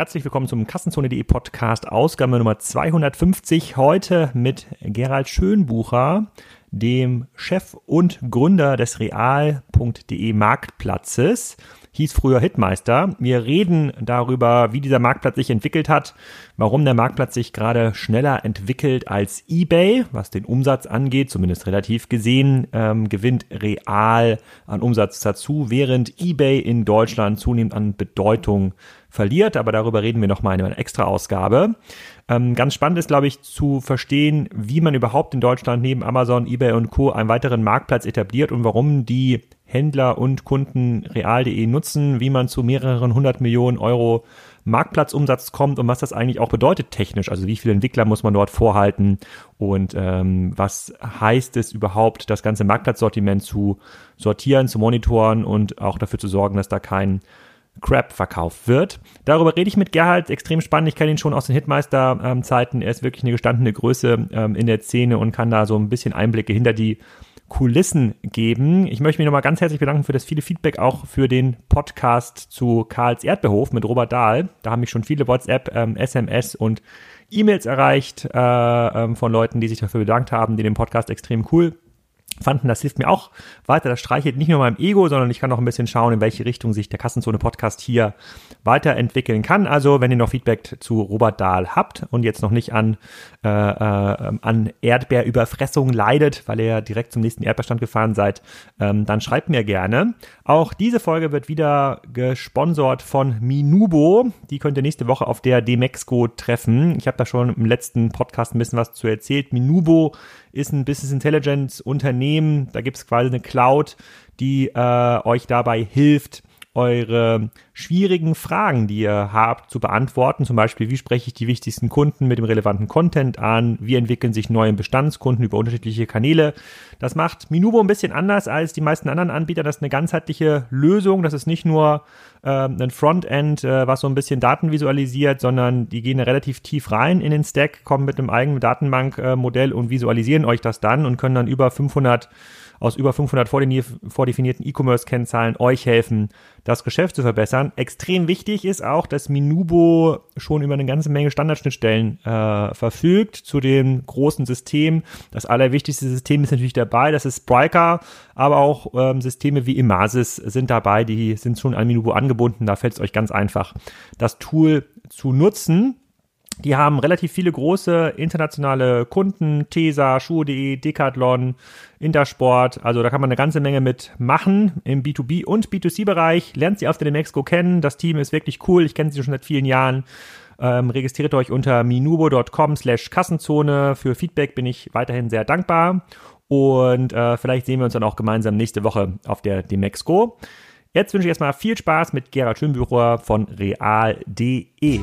Herzlich willkommen zum Kassenzone.de Podcast, Ausgabe Nummer 250. Heute mit Gerald Schönbucher, dem Chef und Gründer des Real.de Marktplatzes hieß früher Hitmeister. Wir reden darüber, wie dieser Marktplatz sich entwickelt hat, warum der Marktplatz sich gerade schneller entwickelt als eBay, was den Umsatz angeht, zumindest relativ gesehen, ähm, gewinnt real an Umsatz dazu, während eBay in Deutschland zunehmend an Bedeutung verliert. Aber darüber reden wir nochmal in einer extra Ausgabe. Ähm, ganz spannend ist, glaube ich, zu verstehen, wie man überhaupt in Deutschland neben Amazon, eBay und Co. einen weiteren Marktplatz etabliert und warum die Händler und Kunden real.de nutzen, wie man zu mehreren hundert Millionen Euro Marktplatzumsatz kommt und was das eigentlich auch bedeutet technisch. Also wie viele Entwickler muss man dort vorhalten und ähm, was heißt es überhaupt, das ganze Marktplatzsortiment zu sortieren, zu monitoren und auch dafür zu sorgen, dass da kein Crap verkauft wird. Darüber rede ich mit Gerhard, extrem spannend. Ich kenne ihn schon aus den Hitmeister-Zeiten. er ist wirklich eine gestandene Größe ähm, in der Szene und kann da so ein bisschen Einblicke hinter die Kulissen geben. Ich möchte mich nochmal ganz herzlich bedanken für das viele Feedback auch für den Podcast zu Karls Erdbeerhof mit Robert Dahl. Da haben mich schon viele WhatsApp, ähm, SMS und E-Mails erreicht äh, ähm, von Leuten, die sich dafür bedankt haben, die den Podcast extrem cool fanden, das hilft mir auch weiter. Das streichelt nicht nur meinem Ego, sondern ich kann auch ein bisschen schauen, in welche Richtung sich der Kassenzone Podcast hier weiterentwickeln kann. Also, wenn ihr noch Feedback zu Robert Dahl habt und jetzt noch nicht an, äh, äh, an Erdbeerüberfressung leidet, weil ihr direkt zum nächsten Erdbeerstand gefahren seid, ähm, dann schreibt mir gerne. Auch diese Folge wird wieder gesponsert von Minubo. Die könnt ihr nächste Woche auf der Demexco treffen. Ich habe da schon im letzten Podcast ein bisschen was zu erzählt. Minubo ist ein Business Intelligence Unternehmen. Da gibt es quasi eine Cloud, die äh, euch dabei hilft, eure schwierigen Fragen, die ihr habt, zu beantworten. Zum Beispiel, wie spreche ich die wichtigsten Kunden mit dem relevanten Content an? Wie entwickeln sich neue Bestandskunden über unterschiedliche Kanäle? Das macht Minubo ein bisschen anders als die meisten anderen Anbieter. Das ist eine ganzheitliche Lösung. Das ist nicht nur äh, ein Frontend, äh, was so ein bisschen Daten visualisiert, sondern die gehen relativ tief rein in den Stack, kommen mit einem eigenen Datenbankmodell äh, und visualisieren euch das dann und können dann über 500 aus über 500 vordefinierten E-Commerce-Kennzahlen euch helfen, das Geschäft zu verbessern. Extrem wichtig ist auch, dass Minubo schon über eine ganze Menge Standardschnittstellen äh, verfügt zu dem großen System. Das allerwichtigste System ist natürlich dabei, das ist Spryker, aber auch ähm, Systeme wie Imasis sind dabei, die sind schon an Minubo angebunden. Da fällt es euch ganz einfach, das Tool zu nutzen. Die haben relativ viele große internationale Kunden, Tesa, Schuhe.de, Decathlon, Intersport. Also da kann man eine ganze Menge mit machen im B2B und B2C-Bereich. Lernt sie auf der Demexco kennen. Das Team ist wirklich cool. Ich kenne sie schon seit vielen Jahren. Ähm, registriert euch unter minubo.com slash Kassenzone. Für Feedback bin ich weiterhin sehr dankbar. Und äh, vielleicht sehen wir uns dann auch gemeinsam nächste Woche auf der Demexco. Jetzt wünsche ich erstmal viel Spaß mit Gerhard Schönbücher von real.de.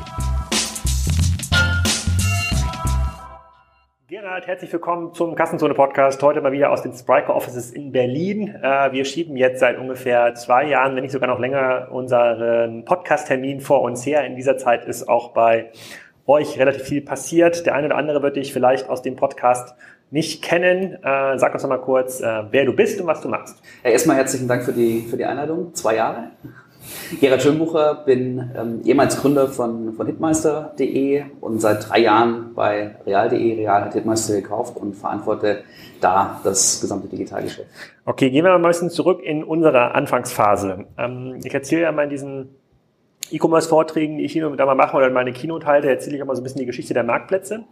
Gerhard, herzlich willkommen zum Kassenzone Podcast. Heute mal wieder aus den Spriker Offices in Berlin. Äh, wir schieben jetzt seit ungefähr zwei Jahren, wenn nicht sogar noch länger, unseren Podcast-Termin vor uns her. In dieser Zeit ist auch bei euch relativ viel passiert. Der eine oder andere wird dich vielleicht aus dem Podcast nicht kennen. Äh, sag uns noch mal kurz, äh, wer du bist und was du machst. erstmal herzlichen Dank für die, für die Einladung. Zwei Jahre. Gerhard Schönbucher, bin ähm, ehemals Gründer von, von Hitmeister.de und seit drei Jahren bei Real.de. Real hat Hitmeister gekauft und verantworte da das gesamte Digitalgeschäft. Okay, gehen wir mal ein bisschen zurück in unsere Anfangsphase. Ähm, ich erzähle ja mal diesen E-Commerce-Vorträgen, die ich hier und da mal mache oder meine Keynote halte, erzähle ich auch mal so ein bisschen die Geschichte der Marktplätze.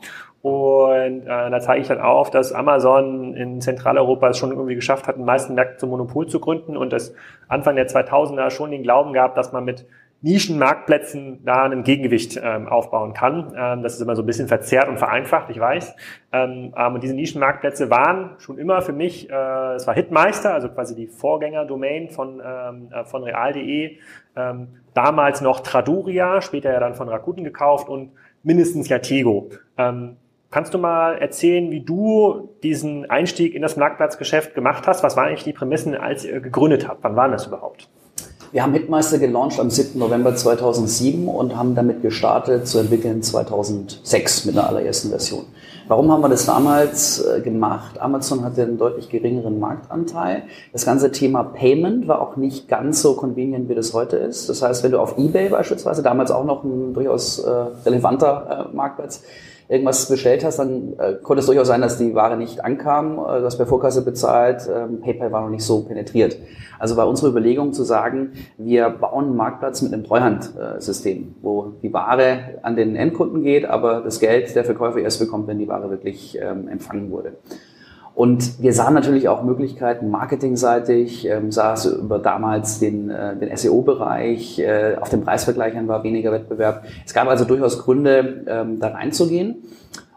Und äh, da zeige ich dann auf, dass Amazon in Zentraleuropa es schon irgendwie geschafft hat, den meisten Märkten zum Monopol zu gründen und dass Anfang der 2000er schon den Glauben gab, dass man mit Nischenmarktplätzen da ein Gegengewicht ähm, aufbauen kann. Ähm, das ist immer so ein bisschen verzerrt und vereinfacht, ich weiß. Ähm, und diese Nischenmarktplätze waren schon immer für mich, äh, es war Hitmeister, also quasi die Vorgänger-Domain von, ähm, äh, von real.de, ähm, damals noch Traduria, später ja dann von Rakuten gekauft und mindestens Yatego. Ähm, kannst du mal erzählen, wie du diesen Einstieg in das Marktplatzgeschäft gemacht hast? Was waren eigentlich die Prämissen, als ihr gegründet habt? Wann waren das überhaupt? Wir haben Hitmeister gelauncht am 7. November 2007 und haben damit gestartet zu entwickeln 2006 mit der allerersten Version. Warum haben wir das damals äh, gemacht? Amazon hatte einen deutlich geringeren Marktanteil. Das ganze Thema Payment war auch nicht ganz so convenient, wie das heute ist. Das heißt, wenn du auf eBay beispielsweise, damals auch noch ein durchaus äh, relevanter äh, Marktplatz, irgendwas bestellt hast, dann äh, konnte es durchaus sein, dass die Ware nicht ankam, äh, du hast bei Vorkasse bezahlt, ähm, PayPal war noch nicht so penetriert. Also war unsere Überlegung zu sagen, wir bauen einen Marktplatz mit einem Treuhandsystem, wo die Ware an den Endkunden geht, aber das Geld der Verkäufer erst bekommt, wenn die Ware wirklich ähm, empfangen wurde. Und wir sahen natürlich auch Möglichkeiten marketingseitig, ähm, sah es über damals den, äh, den SEO-Bereich, äh, auf den Preisvergleichern war weniger Wettbewerb. Es gab also durchaus Gründe, ähm, da reinzugehen.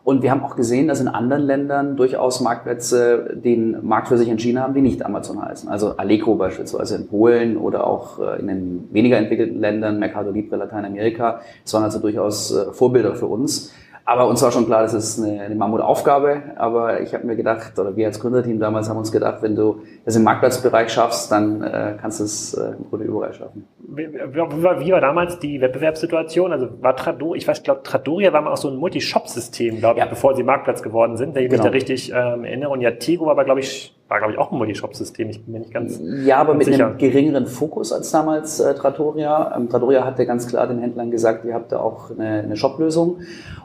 Und wir haben auch gesehen, dass in anderen Ländern durchaus Marktplätze den Markt für sich entschieden haben, die nicht Amazon heißen. Also Allegro beispielsweise in Polen oder auch äh, in den weniger entwickelten Ländern, Mercado Libre Lateinamerika. Das waren also durchaus äh, Vorbilder für uns. Aber uns war schon klar, das ist eine, eine Mammutaufgabe. Aber ich habe mir gedacht, oder wir als Gründerteam damals haben uns gedacht, wenn du das im Marktplatzbereich schaffst, dann äh, kannst du es äh, im Grunde überall schaffen. Wie, wie, war, wie war damals die Wettbewerbssituation? Also war Trador, ich weiß, glaube Tradoria war mal auch so ein Multi-Shop-System, glaube ich, ja. bevor sie Marktplatz geworden sind, wenn ich genau. mich da richtig ähm, erinnere. Und ja, Tego war aber, glaube ich, war, glaube ich, auch ein Multishop-System. Ich bin mir nicht ganz Ja, aber ganz mit sicher. einem geringeren Fokus als damals äh, Trattoria. Ähm, Trattoria hatte ganz klar den Händlern gesagt, ihr habt da auch eine, eine Shop-Lösung.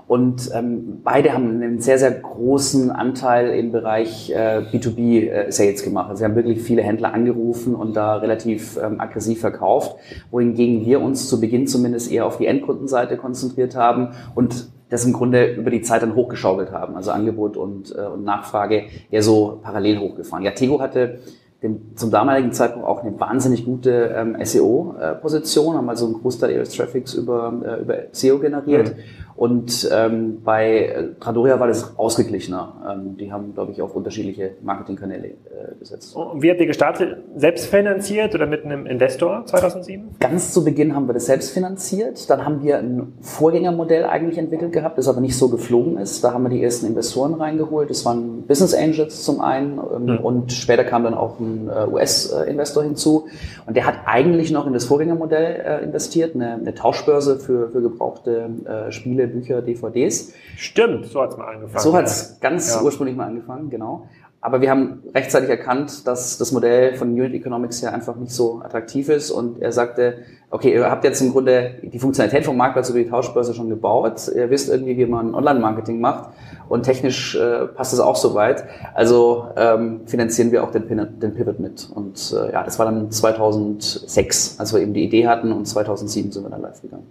Und ähm, beide haben einen sehr, sehr großen Anteil im Bereich äh, B2B-Sales äh, gemacht. Also sie haben wirklich viele Händler angerufen und da relativ ähm, aggressiv verkauft, wohingegen wir uns zu Beginn zumindest eher auf die Endkundenseite konzentriert haben und das im Grunde über die Zeit dann hochgeschaukelt haben. Also Angebot und, äh, und Nachfrage eher so parallel hochgefahren. Ja, Tego hatte den, zum damaligen Zeitpunkt auch eine wahnsinnig gute ähm, SEO-Position, haben also einen Großteil ihres Traffics über, äh, über SEO generiert. Mhm. Und ähm, bei Tradoria war das ausgeglichener. Ähm, die haben, glaube ich, auch unterschiedliche Marketingkanäle äh, gesetzt. Und wie habt ihr gestartet? Selbst finanziert oder mit einem Investor 2007? Ganz zu Beginn haben wir das selbst finanziert. Dann haben wir ein Vorgängermodell eigentlich entwickelt gehabt, das aber nicht so geflogen ist. Da haben wir die ersten Investoren reingeholt. Das waren Business Angels zum einen ähm, mhm. und später kam dann auch ein äh, US-Investor hinzu. Und der hat eigentlich noch in das Vorgängermodell äh, investiert, eine, eine Tauschbörse für, für gebrauchte äh, Spiele Spiele, Bücher, DVDs. Stimmt, so hat es mal angefangen. So hat es ja. ganz ja. ursprünglich mal angefangen, genau. Aber wir haben rechtzeitig erkannt, dass das Modell von Unit Economics ja einfach nicht so attraktiv ist. Und er sagte, okay, ihr habt jetzt im Grunde die Funktionalität vom Marktplatz über die Tauschbörse schon gebaut. Ihr wisst irgendwie, wie man Online-Marketing macht. Und technisch äh, passt es auch soweit. Also ähm, finanzieren wir auch den, den Pivot mit. Und äh, ja, das war dann 2006, als wir eben die Idee hatten. Und 2007 sind wir dann live gegangen.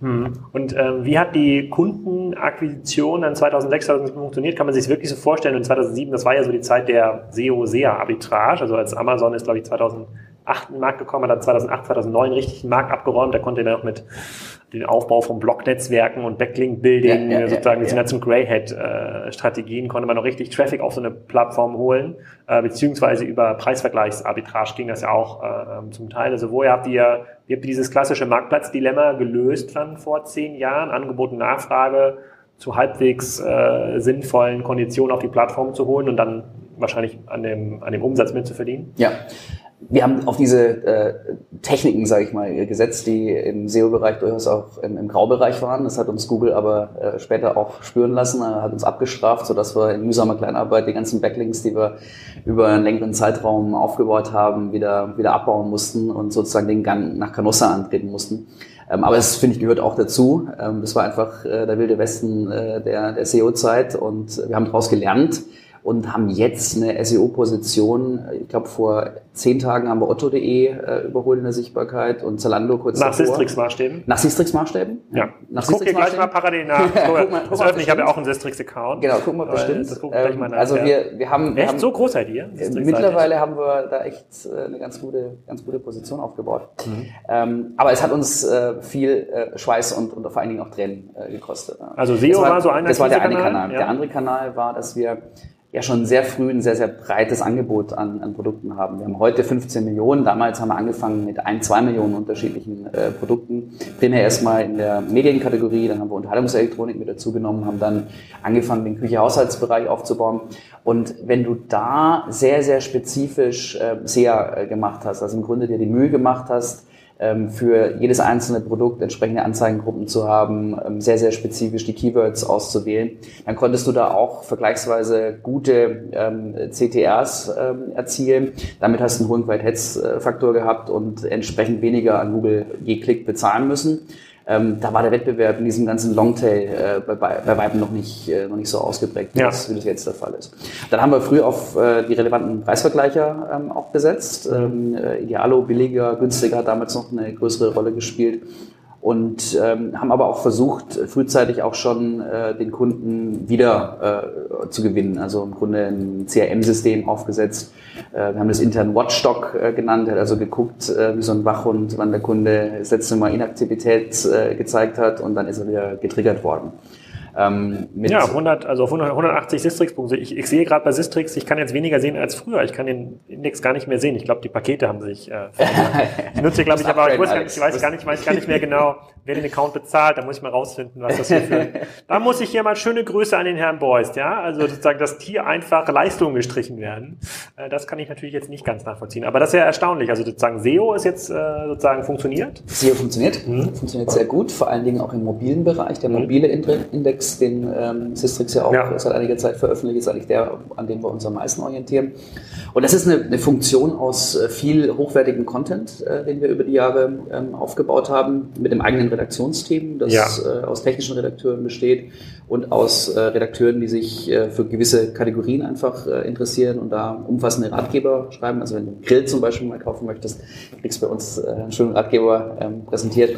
Hm. Und ähm, wie hat die Kundenakquisition dann 2006, 2007 funktioniert? Kann man sich wirklich so vorstellen? Und 2007, das war ja so die Zeit der SEO-SEA-Arbitrage. Also als Amazon ist, glaube ich, 2008 in den Markt gekommen, hat dann 2008, 2009 richtig den Markt abgeräumt. Da konnte er dann auch mit den Aufbau von Blocknetzwerken und Backlink-Building, ja, ja, sozusagen, das sind ja zum Greyhead-Strategien, konnte man noch richtig Traffic auf so eine Plattform holen, äh, beziehungsweise über Preisvergleichsarbitrage ging das ja auch äh, zum Teil. Also woher habt ihr, wie habt ihr dieses klassische Marktplatzdilemma gelöst dann vor zehn Jahren, Angebot und Nachfrage zu halbwegs äh, sinnvollen Konditionen auf die Plattform zu holen und dann wahrscheinlich an dem, an dem Umsatz mitzuverdienen? Ja, wir haben auf diese äh, Techniken, sage ich mal, gesetzt, die im SEO-Bereich durchaus auch im, im, Graubereich waren. Das hat uns Google aber äh, später auch spüren lassen, er hat uns abgestraft, sodass wir in mühsamer Kleinarbeit die ganzen Backlinks, die wir über einen längeren Zeitraum aufgebaut haben, wieder, wieder abbauen mussten und sozusagen den Gang nach Canossa antreten mussten. Ähm, aber es, finde ich, gehört auch dazu. Ähm, das war einfach äh, der wilde Westen äh, der, der SEO-Zeit und wir haben daraus gelernt, und haben jetzt eine SEO-Position. Ich glaube, vor zehn Tagen haben wir otto.de äh, überholt in der Sichtbarkeit und Zalando kurz Nach Sistrix-Maßstäben? Nach Sistrix-Maßstäben? Ja. Nach ich gucke hier gleich mal parallel nach. guck mal, das öffne, ich habe ja auch einen Sistrix-Account. Genau, guck mal bestimmt. Das guck gleich mal ähm, nach, also wir, wir haben... Echt? haben, so groß seid ihr? Mittlerweile haben wir da echt äh, eine ganz gute, ganz gute Position aufgebaut. Mhm. Ähm, aber es hat uns äh, viel äh, Schweiß und, und vor allen Dingen auch Tränen äh, gekostet. Also SEO war, war, so einer Das war der eine Kanal. Ja. Der andere Kanal war, dass wir ja schon sehr früh ein sehr, sehr breites Angebot an, an Produkten haben. Wir haben heute 15 Millionen, damals haben wir angefangen mit ein, zwei Millionen unterschiedlichen äh, Produkten. Primär erstmal in der Medienkategorie, dann haben wir Unterhaltungselektronik mit dazu genommen, haben dann angefangen, den Küche-Haushaltsbereich aufzubauen. Und wenn du da sehr, sehr spezifisch äh, SEA äh, gemacht hast, also im Grunde dir die Mühe gemacht hast, für jedes einzelne Produkt entsprechende Anzeigengruppen zu haben, ähm, sehr, sehr spezifisch die Keywords auszuwählen. Dann konntest du da auch vergleichsweise gute ähm, CTRs ähm, erzielen. Damit hast du einen hohen Qualitätsfaktor gehabt und entsprechend weniger an Google je Klick bezahlen müssen. Ähm, da war der Wettbewerb in diesem ganzen Longtail äh, bei, bei Weitem noch nicht, äh, noch nicht so ausgeprägt, wie, ja. das, wie das jetzt der Fall ist. Dann haben wir früh auf äh, die relevanten Preisvergleicher ähm, auch besetzt. Ähm, äh, Idealo, billiger, günstiger hat damals noch eine größere Rolle gespielt und ähm, haben aber auch versucht, frühzeitig auch schon äh, den Kunden wieder äh, zu gewinnen. Also im Grunde ein CRM-System aufgesetzt. Äh, wir haben das intern Watchdog äh, genannt, hat also geguckt, äh, wie so ein Wachhund, wann der Kunde das letzte Mal Inaktivität äh, gezeigt hat und dann ist er wieder getriggert worden. Ähm, ja, 100, also auf 180 Sistrix-Punkte. Ich, ich sehe gerade bei Sistrix, ich kann jetzt weniger sehen als früher. Ich kann den Index gar nicht mehr sehen. Ich glaube, die Pakete haben sich äh, verändert. Ich nutze, glaube ich, aber ich weiß, gar nicht, ich weiß gar nicht, weiß gar nicht mehr genau, wer den Account bezahlt. Da muss ich mal rausfinden, was das hier für. Da muss ich hier mal schöne Grüße an den Herrn Beust, ja. Also sozusagen, dass hier einfach Leistungen gestrichen werden. Äh, das kann ich natürlich jetzt nicht ganz nachvollziehen. Aber das ist ja erstaunlich. Also sozusagen SEO ist jetzt äh, sozusagen funktioniert. SEO funktioniert, mhm. funktioniert sehr gut, vor allen Dingen auch im mobilen Bereich. Der mhm. mobile Index den ähm, Systrix ja auch ja. seit einiger Zeit veröffentlicht, ist eigentlich der, an dem wir uns am meisten orientieren. Und das ist eine, eine Funktion aus äh, viel hochwertigem Content, äh, den wir über die Jahre ähm, aufgebaut haben, mit dem eigenen Redaktionsteam, das ja. äh, aus technischen Redakteuren besteht und aus äh, Redakteuren, die sich äh, für gewisse Kategorien einfach äh, interessieren und da umfassende Ratgeber schreiben. Also wenn du Grill zum Beispiel mal kaufen möchtest, kriegst du bei uns äh, einen schönen Ratgeber ähm, präsentiert.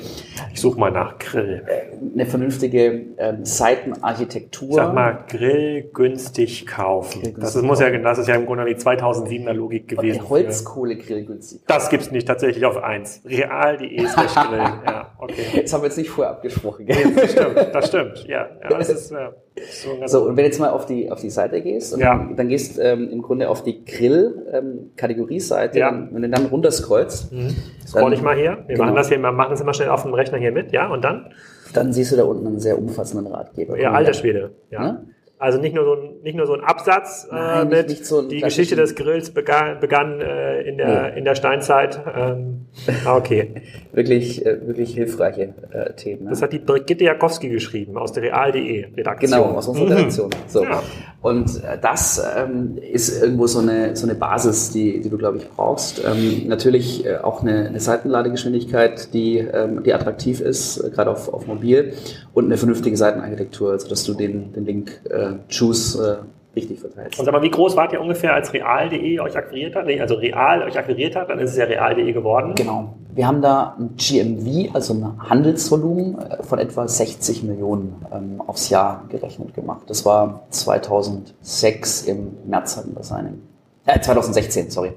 Ich suche mal nach Grill. Äh, eine vernünftige ähm, Seitenarchitektur. Sag mal, Grill günstig kaufen. Grill das, ist, muss ja, das ist ja im Grunde die 2007er Logik gewesen. Holzkohlegrill günstig. Das gibt's nicht tatsächlich auf eins. Real.de slash Grill. Ja, okay. Das haben wir jetzt nicht vorher abgesprochen. Gell? Nee, das stimmt, das stimmt. Ja, ja das ist ja, so, so, und wenn jetzt mal auf die, auf die Seite gehst und ja. dann, dann, gehst ähm, im Grunde auf die Grill-Kategorieseite, ähm, ja. wenn du dann runterscrollst. Mhm. Scroll ich mal hier. Wir genau. machen das hier, wir machen das immer schnell auf dem Rechner hier mit, ja, und dann? Dann siehst du da unten einen sehr umfassenden Ratgeber. Ja, alter Schwede, ja. ja? Also nicht nur so ein, nicht nur so ein Absatz äh, Nein, mit nicht, nicht so die Geschichte des Grills begann, begann äh, in, der, nee. in der Steinzeit. Ähm, ah, okay. wirklich, äh, wirklich hilfreiche äh, Themen. Ne? Das hat die Brigitte Jakowski geschrieben aus der Real.de Redaktion. Genau, aus unserer Redaktion. Mhm. So. Ja. Und äh, das ähm, ist irgendwo so eine, so eine Basis, die, die du, glaube ich, brauchst. Ähm, natürlich äh, auch eine, eine Seitenladegeschwindigkeit, die, ähm, die attraktiv ist, äh, gerade auf, auf mobil und eine vernünftige Seitenarchitektur, also dass du den, den Link äh, Choose äh, richtig verteilst. Und sag mal, wie groß wart ihr ungefähr, als real.de euch akquiriert hat? Nee, also real euch akquiriert hat, dann ist es ja real.de geworden. Genau. Wir haben da ein GMV, also ein Handelsvolumen äh, von etwa 60 Millionen ähm, aufs Jahr gerechnet gemacht. Das war 2006 im März hatten wir Signing. Äh, 2016, sorry.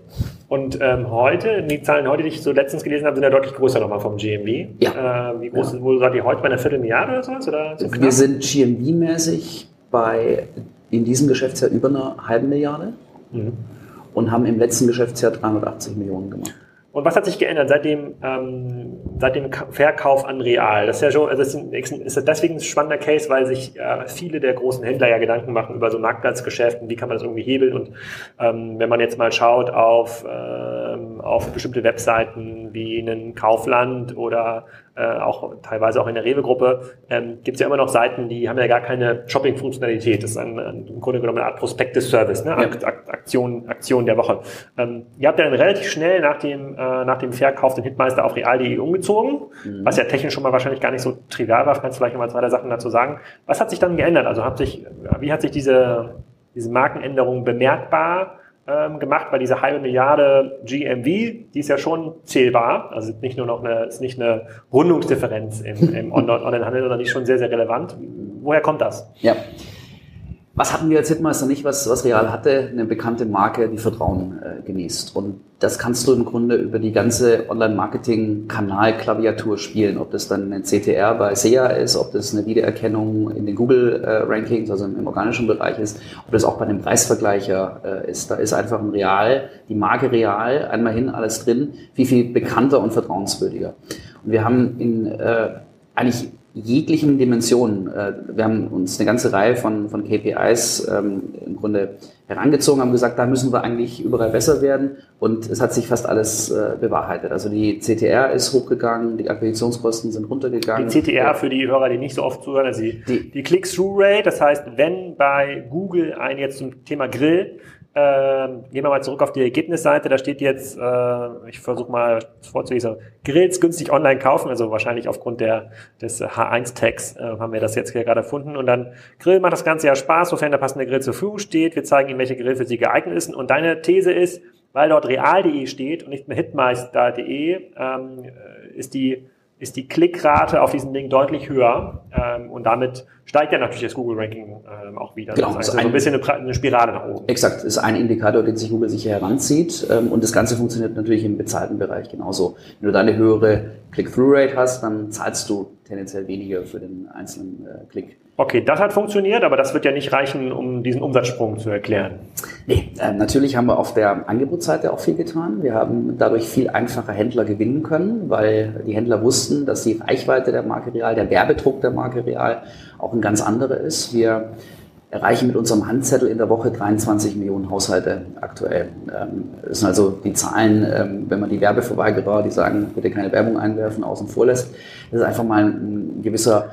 Und ähm, heute, die Zahlen heute, die ich so letztens gelesen habe, sind ja deutlich größer nochmal vom GMV. Ja. Äh, wie groß ja. wo seid ihr heute bei einer Viertelmilliarde oder sowas? Oder so Wir sind GMV-mäßig bei in diesem Geschäftsjahr über einer halben Milliarde mhm. und haben im letzten Geschäftsjahr 380 Millionen gemacht. Und was hat sich geändert seit dem, ähm, seit dem Verkauf an Real? Das ist ja schon, also das ist deswegen ein spannender Case, weil sich äh, viele der großen Händler ja Gedanken machen über so Marktplatzgeschäften, wie kann man das irgendwie hebeln und ähm, wenn man jetzt mal schaut auf, ähm, auf bestimmte Webseiten wie einen Kaufland oder äh, auch teilweise auch in der Rewe-Gruppe, ähm, gibt es ja immer noch Seiten, die haben ja gar keine Shopping-Funktionalität. Das ist ein, ein, im Grunde genommen eine Art Prospektes-Service, ne? Ja. Aktion, Aktion der Woche. Ähm, ihr habt ja dann relativ schnell nach dem, äh, nach dem Verkauf den Hitmeister auf real.de umgezogen, mhm. was ja technisch schon mal wahrscheinlich gar nicht so trivial war. Kannst du vielleicht noch mal zwei, drei Sachen dazu sagen. Was hat sich dann geändert? Also hat sich, wie hat sich diese, diese Markenänderung bemerkbar ähm, gemacht, weil diese halbe Milliarde GMV, die ist ja schon zählbar. Also nicht nur noch eine, ist nicht eine Rundungsdifferenz im, im Online-Handel, sondern die ist schon sehr, sehr relevant. Woher kommt das? Ja. Was hatten wir als Hitmeister nicht, was, was Real hatte? Eine bekannte Marke, die Vertrauen äh, genießt. Und das kannst du im Grunde über die ganze Online-Marketing-Kanal-Klaviatur spielen. Ob das dann ein CTR bei SEA ist, ob das eine Wiedererkennung in den Google-Rankings, also im, im, organischen Bereich ist, ob das auch bei einem Preisvergleicher äh, ist. Da ist einfach ein Real, die Marke Real, einmal hin, alles drin, viel, viel bekannter und vertrauenswürdiger. Und wir haben in äh, eigentlich jeglichen Dimensionen. Äh, wir haben uns eine ganze Reihe von, von KPIs ähm, im Grunde herangezogen, haben gesagt, da müssen wir eigentlich überall besser werden und es hat sich fast alles äh, bewahrheitet. Also die CTR ist hochgegangen, die Akquisitionskosten sind runtergegangen. Die CTR für die Hörer, die nicht so oft zuhören, also die, die, die Click-Through-Rate, das heißt, wenn bei Google ein jetzt zum Thema Grill ähm, gehen wir mal zurück auf die Ergebnisseite. Da steht jetzt, äh, ich versuche mal vorzulesen, Grills günstig online kaufen. Also wahrscheinlich aufgrund der, des H1-Tags äh, haben wir das jetzt hier gerade erfunden. Und dann Grill macht das Ganze ja Spaß, sofern der passende Grill zur Verfügung steht. Wir zeigen Ihnen, welche Grill für Sie geeignet ist. Und deine These ist, weil dort real.de steht und nicht mehr hitmeister.de, ähm, ist die ist die Klickrate auf diesem Ding deutlich höher ähm, und damit steigt ja natürlich das Google-Ranking ähm, auch wieder. Genau, das heißt, also ein, bisschen eine, eine, Spirale nach oben. Exakt, ist ein Indikator, den sich Google sicher heranzieht ähm, und das Ganze funktioniert natürlich im bezahlten Bereich genauso. Wenn du da eine höhere Click-Through-Rate hast, dann zahlst du tendenziell weniger für den einzelnen äh, Klick. Okay, das hat funktioniert, aber das wird ja nicht reichen, um diesen Umsatzsprung zu erklären. Nee, äh, natürlich haben wir auf der Angebotsseite auch viel getan. Wir haben dadurch viel einfacher Händler gewinnen können, weil die Händler wussten, dass die Reichweite der Marke Real, der Werbedruck der Marke Real auch ein ganz anderer ist. Wir erreichen mit unserem Handzettel in der Woche 23 Millionen Haushalte aktuell. Ähm, das sind also die Zahlen, ähm, wenn man die Werbeverweigerer, die sagen, bitte keine Werbung einwerfen, außen vor lässt. Das ist einfach mal ein gewisser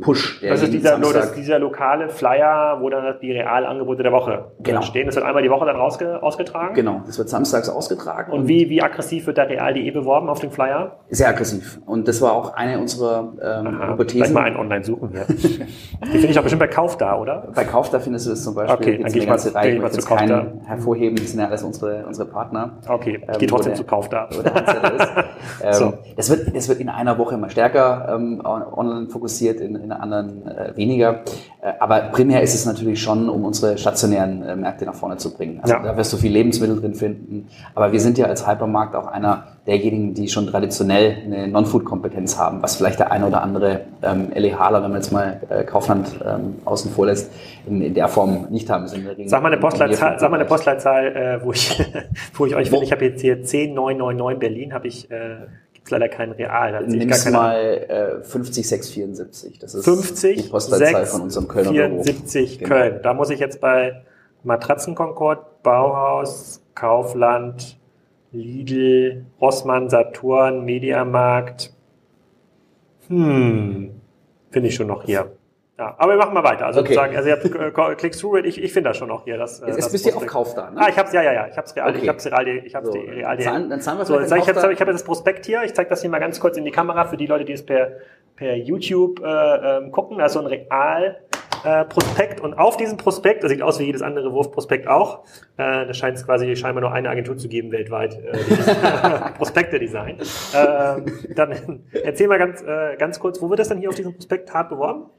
Push. Das ist dieser, Samstag, das dieser lokale Flyer, wo dann die Realangebote der Woche genau. stehen. Das wird einmal die Woche dann rausge ausgetragen? Genau, das wird samstags ausgetragen. Und wie, wie aggressiv wird der Real.de beworben auf dem Flyer? Sehr aggressiv. Und das war auch eine unserer ähm, Aha, Hypothesen. Vielleicht mal einen online suchen hier. die finde ich auch bestimmt bei Kauf da, oder? Bei Kauf da findest du das zum Beispiel. Okay, dann gehe ich mal, ganze Reihe. Ich mal zu Kauf da. hervorheben, die sind ja alles unsere, unsere Partner. Okay, ich ähm, gehe trotzdem zu Kauf da. ähm, so. das, wird, das wird in einer Woche immer stärker ähm, online fokussiert, in, in anderen äh, weniger. Äh, aber primär ist es natürlich schon, um unsere stationären äh, Märkte nach vorne zu bringen. Also ja. da wirst du viel Lebensmittel drin finden. Aber wir sind ja als Hypermarkt auch einer derjenigen, die schon traditionell eine Non-Food-Kompetenz haben, was vielleicht der eine oder andere ähm, LEHler, wenn man jetzt mal äh, Kaufland ähm, außen vor lässt, in, in der Form nicht haben. Sag mal eine Postleitzahl, sag mal eine Postleitzahl äh, wo, ich, wo ich euch finde. Ich habe jetzt hier 10999 Berlin, habe ich äh, ist leider kein Real. Da Nimm's mal äh, 50674. Das ist 50, die Postleitzahl 6, von unserem Kölner 74 Büro. Köln. Genau. Da muss ich jetzt bei Matratzenkonkord, Bauhaus, Kaufland, Lidl, Rossmann, Saturn, Mediamarkt. Hm, finde ich schon noch hier. Ja, aber wir machen mal weiter. Also okay. sozusagen, also ihr habt äh, Click-Through-Rate, ich, ich finde das schon noch hier. Das, Jetzt das bist du auf Kauf da, ne? Ah, ich hab's, ja, ja, ja, ich hab's real, okay. ich hab's real, ich hab's so, die real. Zahlen, dann zahlen wir so, jetzt ich habe ich hab das Prospekt hier, ich zeige das hier mal ganz kurz in die Kamera für die Leute, die es per, per YouTube äh, ähm, gucken. Also ein Real äh, Prospekt und auf diesem Prospekt, das sieht aus wie jedes andere Wurfprospekt auch, äh, da scheint es quasi scheinbar nur eine Agentur zu geben weltweit, äh, die Prospekte Design. Äh, dann erzähl mal ganz, äh, ganz kurz, wo wird das dann hier auf diesem Prospekt hart beworben?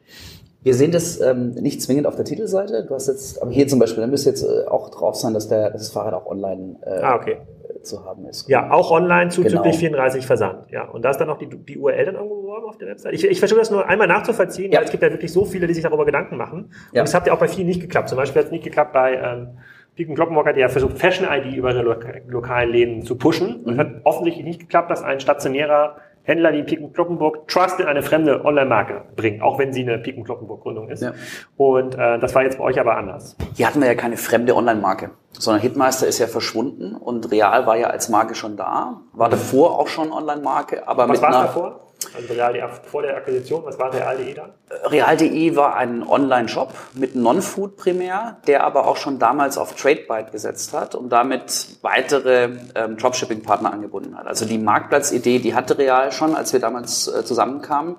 Wir sehen das ähm, nicht zwingend auf der Titelseite. Du hast jetzt, aber hier zum Beispiel, da müsste jetzt äh, auch drauf sein, dass, der, dass das Fahrrad auch online äh, ah, okay. zu haben ist. Ja, auch online zuzüglich genau. 34 Versand. Ja, und da ist dann auch die, die URL dann irgendwo beworben auf der Website. Ich, ich versuche das nur einmal nachzuvollziehen, ja. weil es gibt ja wirklich so viele, die sich darüber Gedanken machen. Und ja. das hat ja auch bei vielen nicht geklappt. Zum Beispiel hat es nicht geklappt bei ähm, Piken Glockenwalker, der versucht, Fashion ID über ihre lokalen Läden zu pushen. Und es hat offensichtlich nicht geklappt, dass ein stationärer Händler, die Piken Kloppenburg Trust in eine fremde Online-Marke bringen, auch wenn sie eine Piken Kloppenburg Gründung ist. Ja. Und äh, das war jetzt bei euch aber anders. Hier hatten wir ja keine fremde Online-Marke, sondern Hitmeister ist ja verschwunden und Real war ja als Marke schon da, war davor auch schon Online-Marke, aber Was mit war davor? Also Real.de vor der Akquisition, was war Real.de dann? Real.de war ein Online-Shop mit Non-Food primär, der aber auch schon damals auf TradeByte gesetzt hat und damit weitere ähm, Dropshipping-Partner angebunden hat. Also die Marktplatzidee, die hatte Real schon, als wir damals äh, zusammenkamen.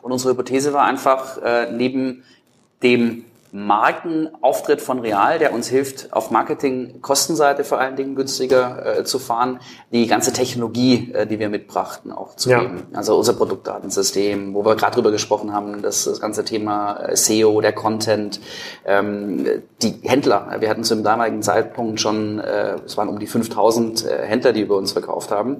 Und unsere Hypothese war einfach, äh, neben dem Markenauftritt von Real, der uns hilft, auf Marketing-Kostenseite vor allen Dingen günstiger äh, zu fahren, die ganze Technologie, äh, die wir mitbrachten, auch zu Ja. geben. Also unser Produktdatensystem, wo wir gerade drüber gesprochen haben, das, das ganze Thema äh, SEO, der Content, ähm, die Händler. Wir hatten zu dem damaligen Zeitpunkt schon, äh, es waren um die 5000 äh, Händler, die über uns verkauft haben.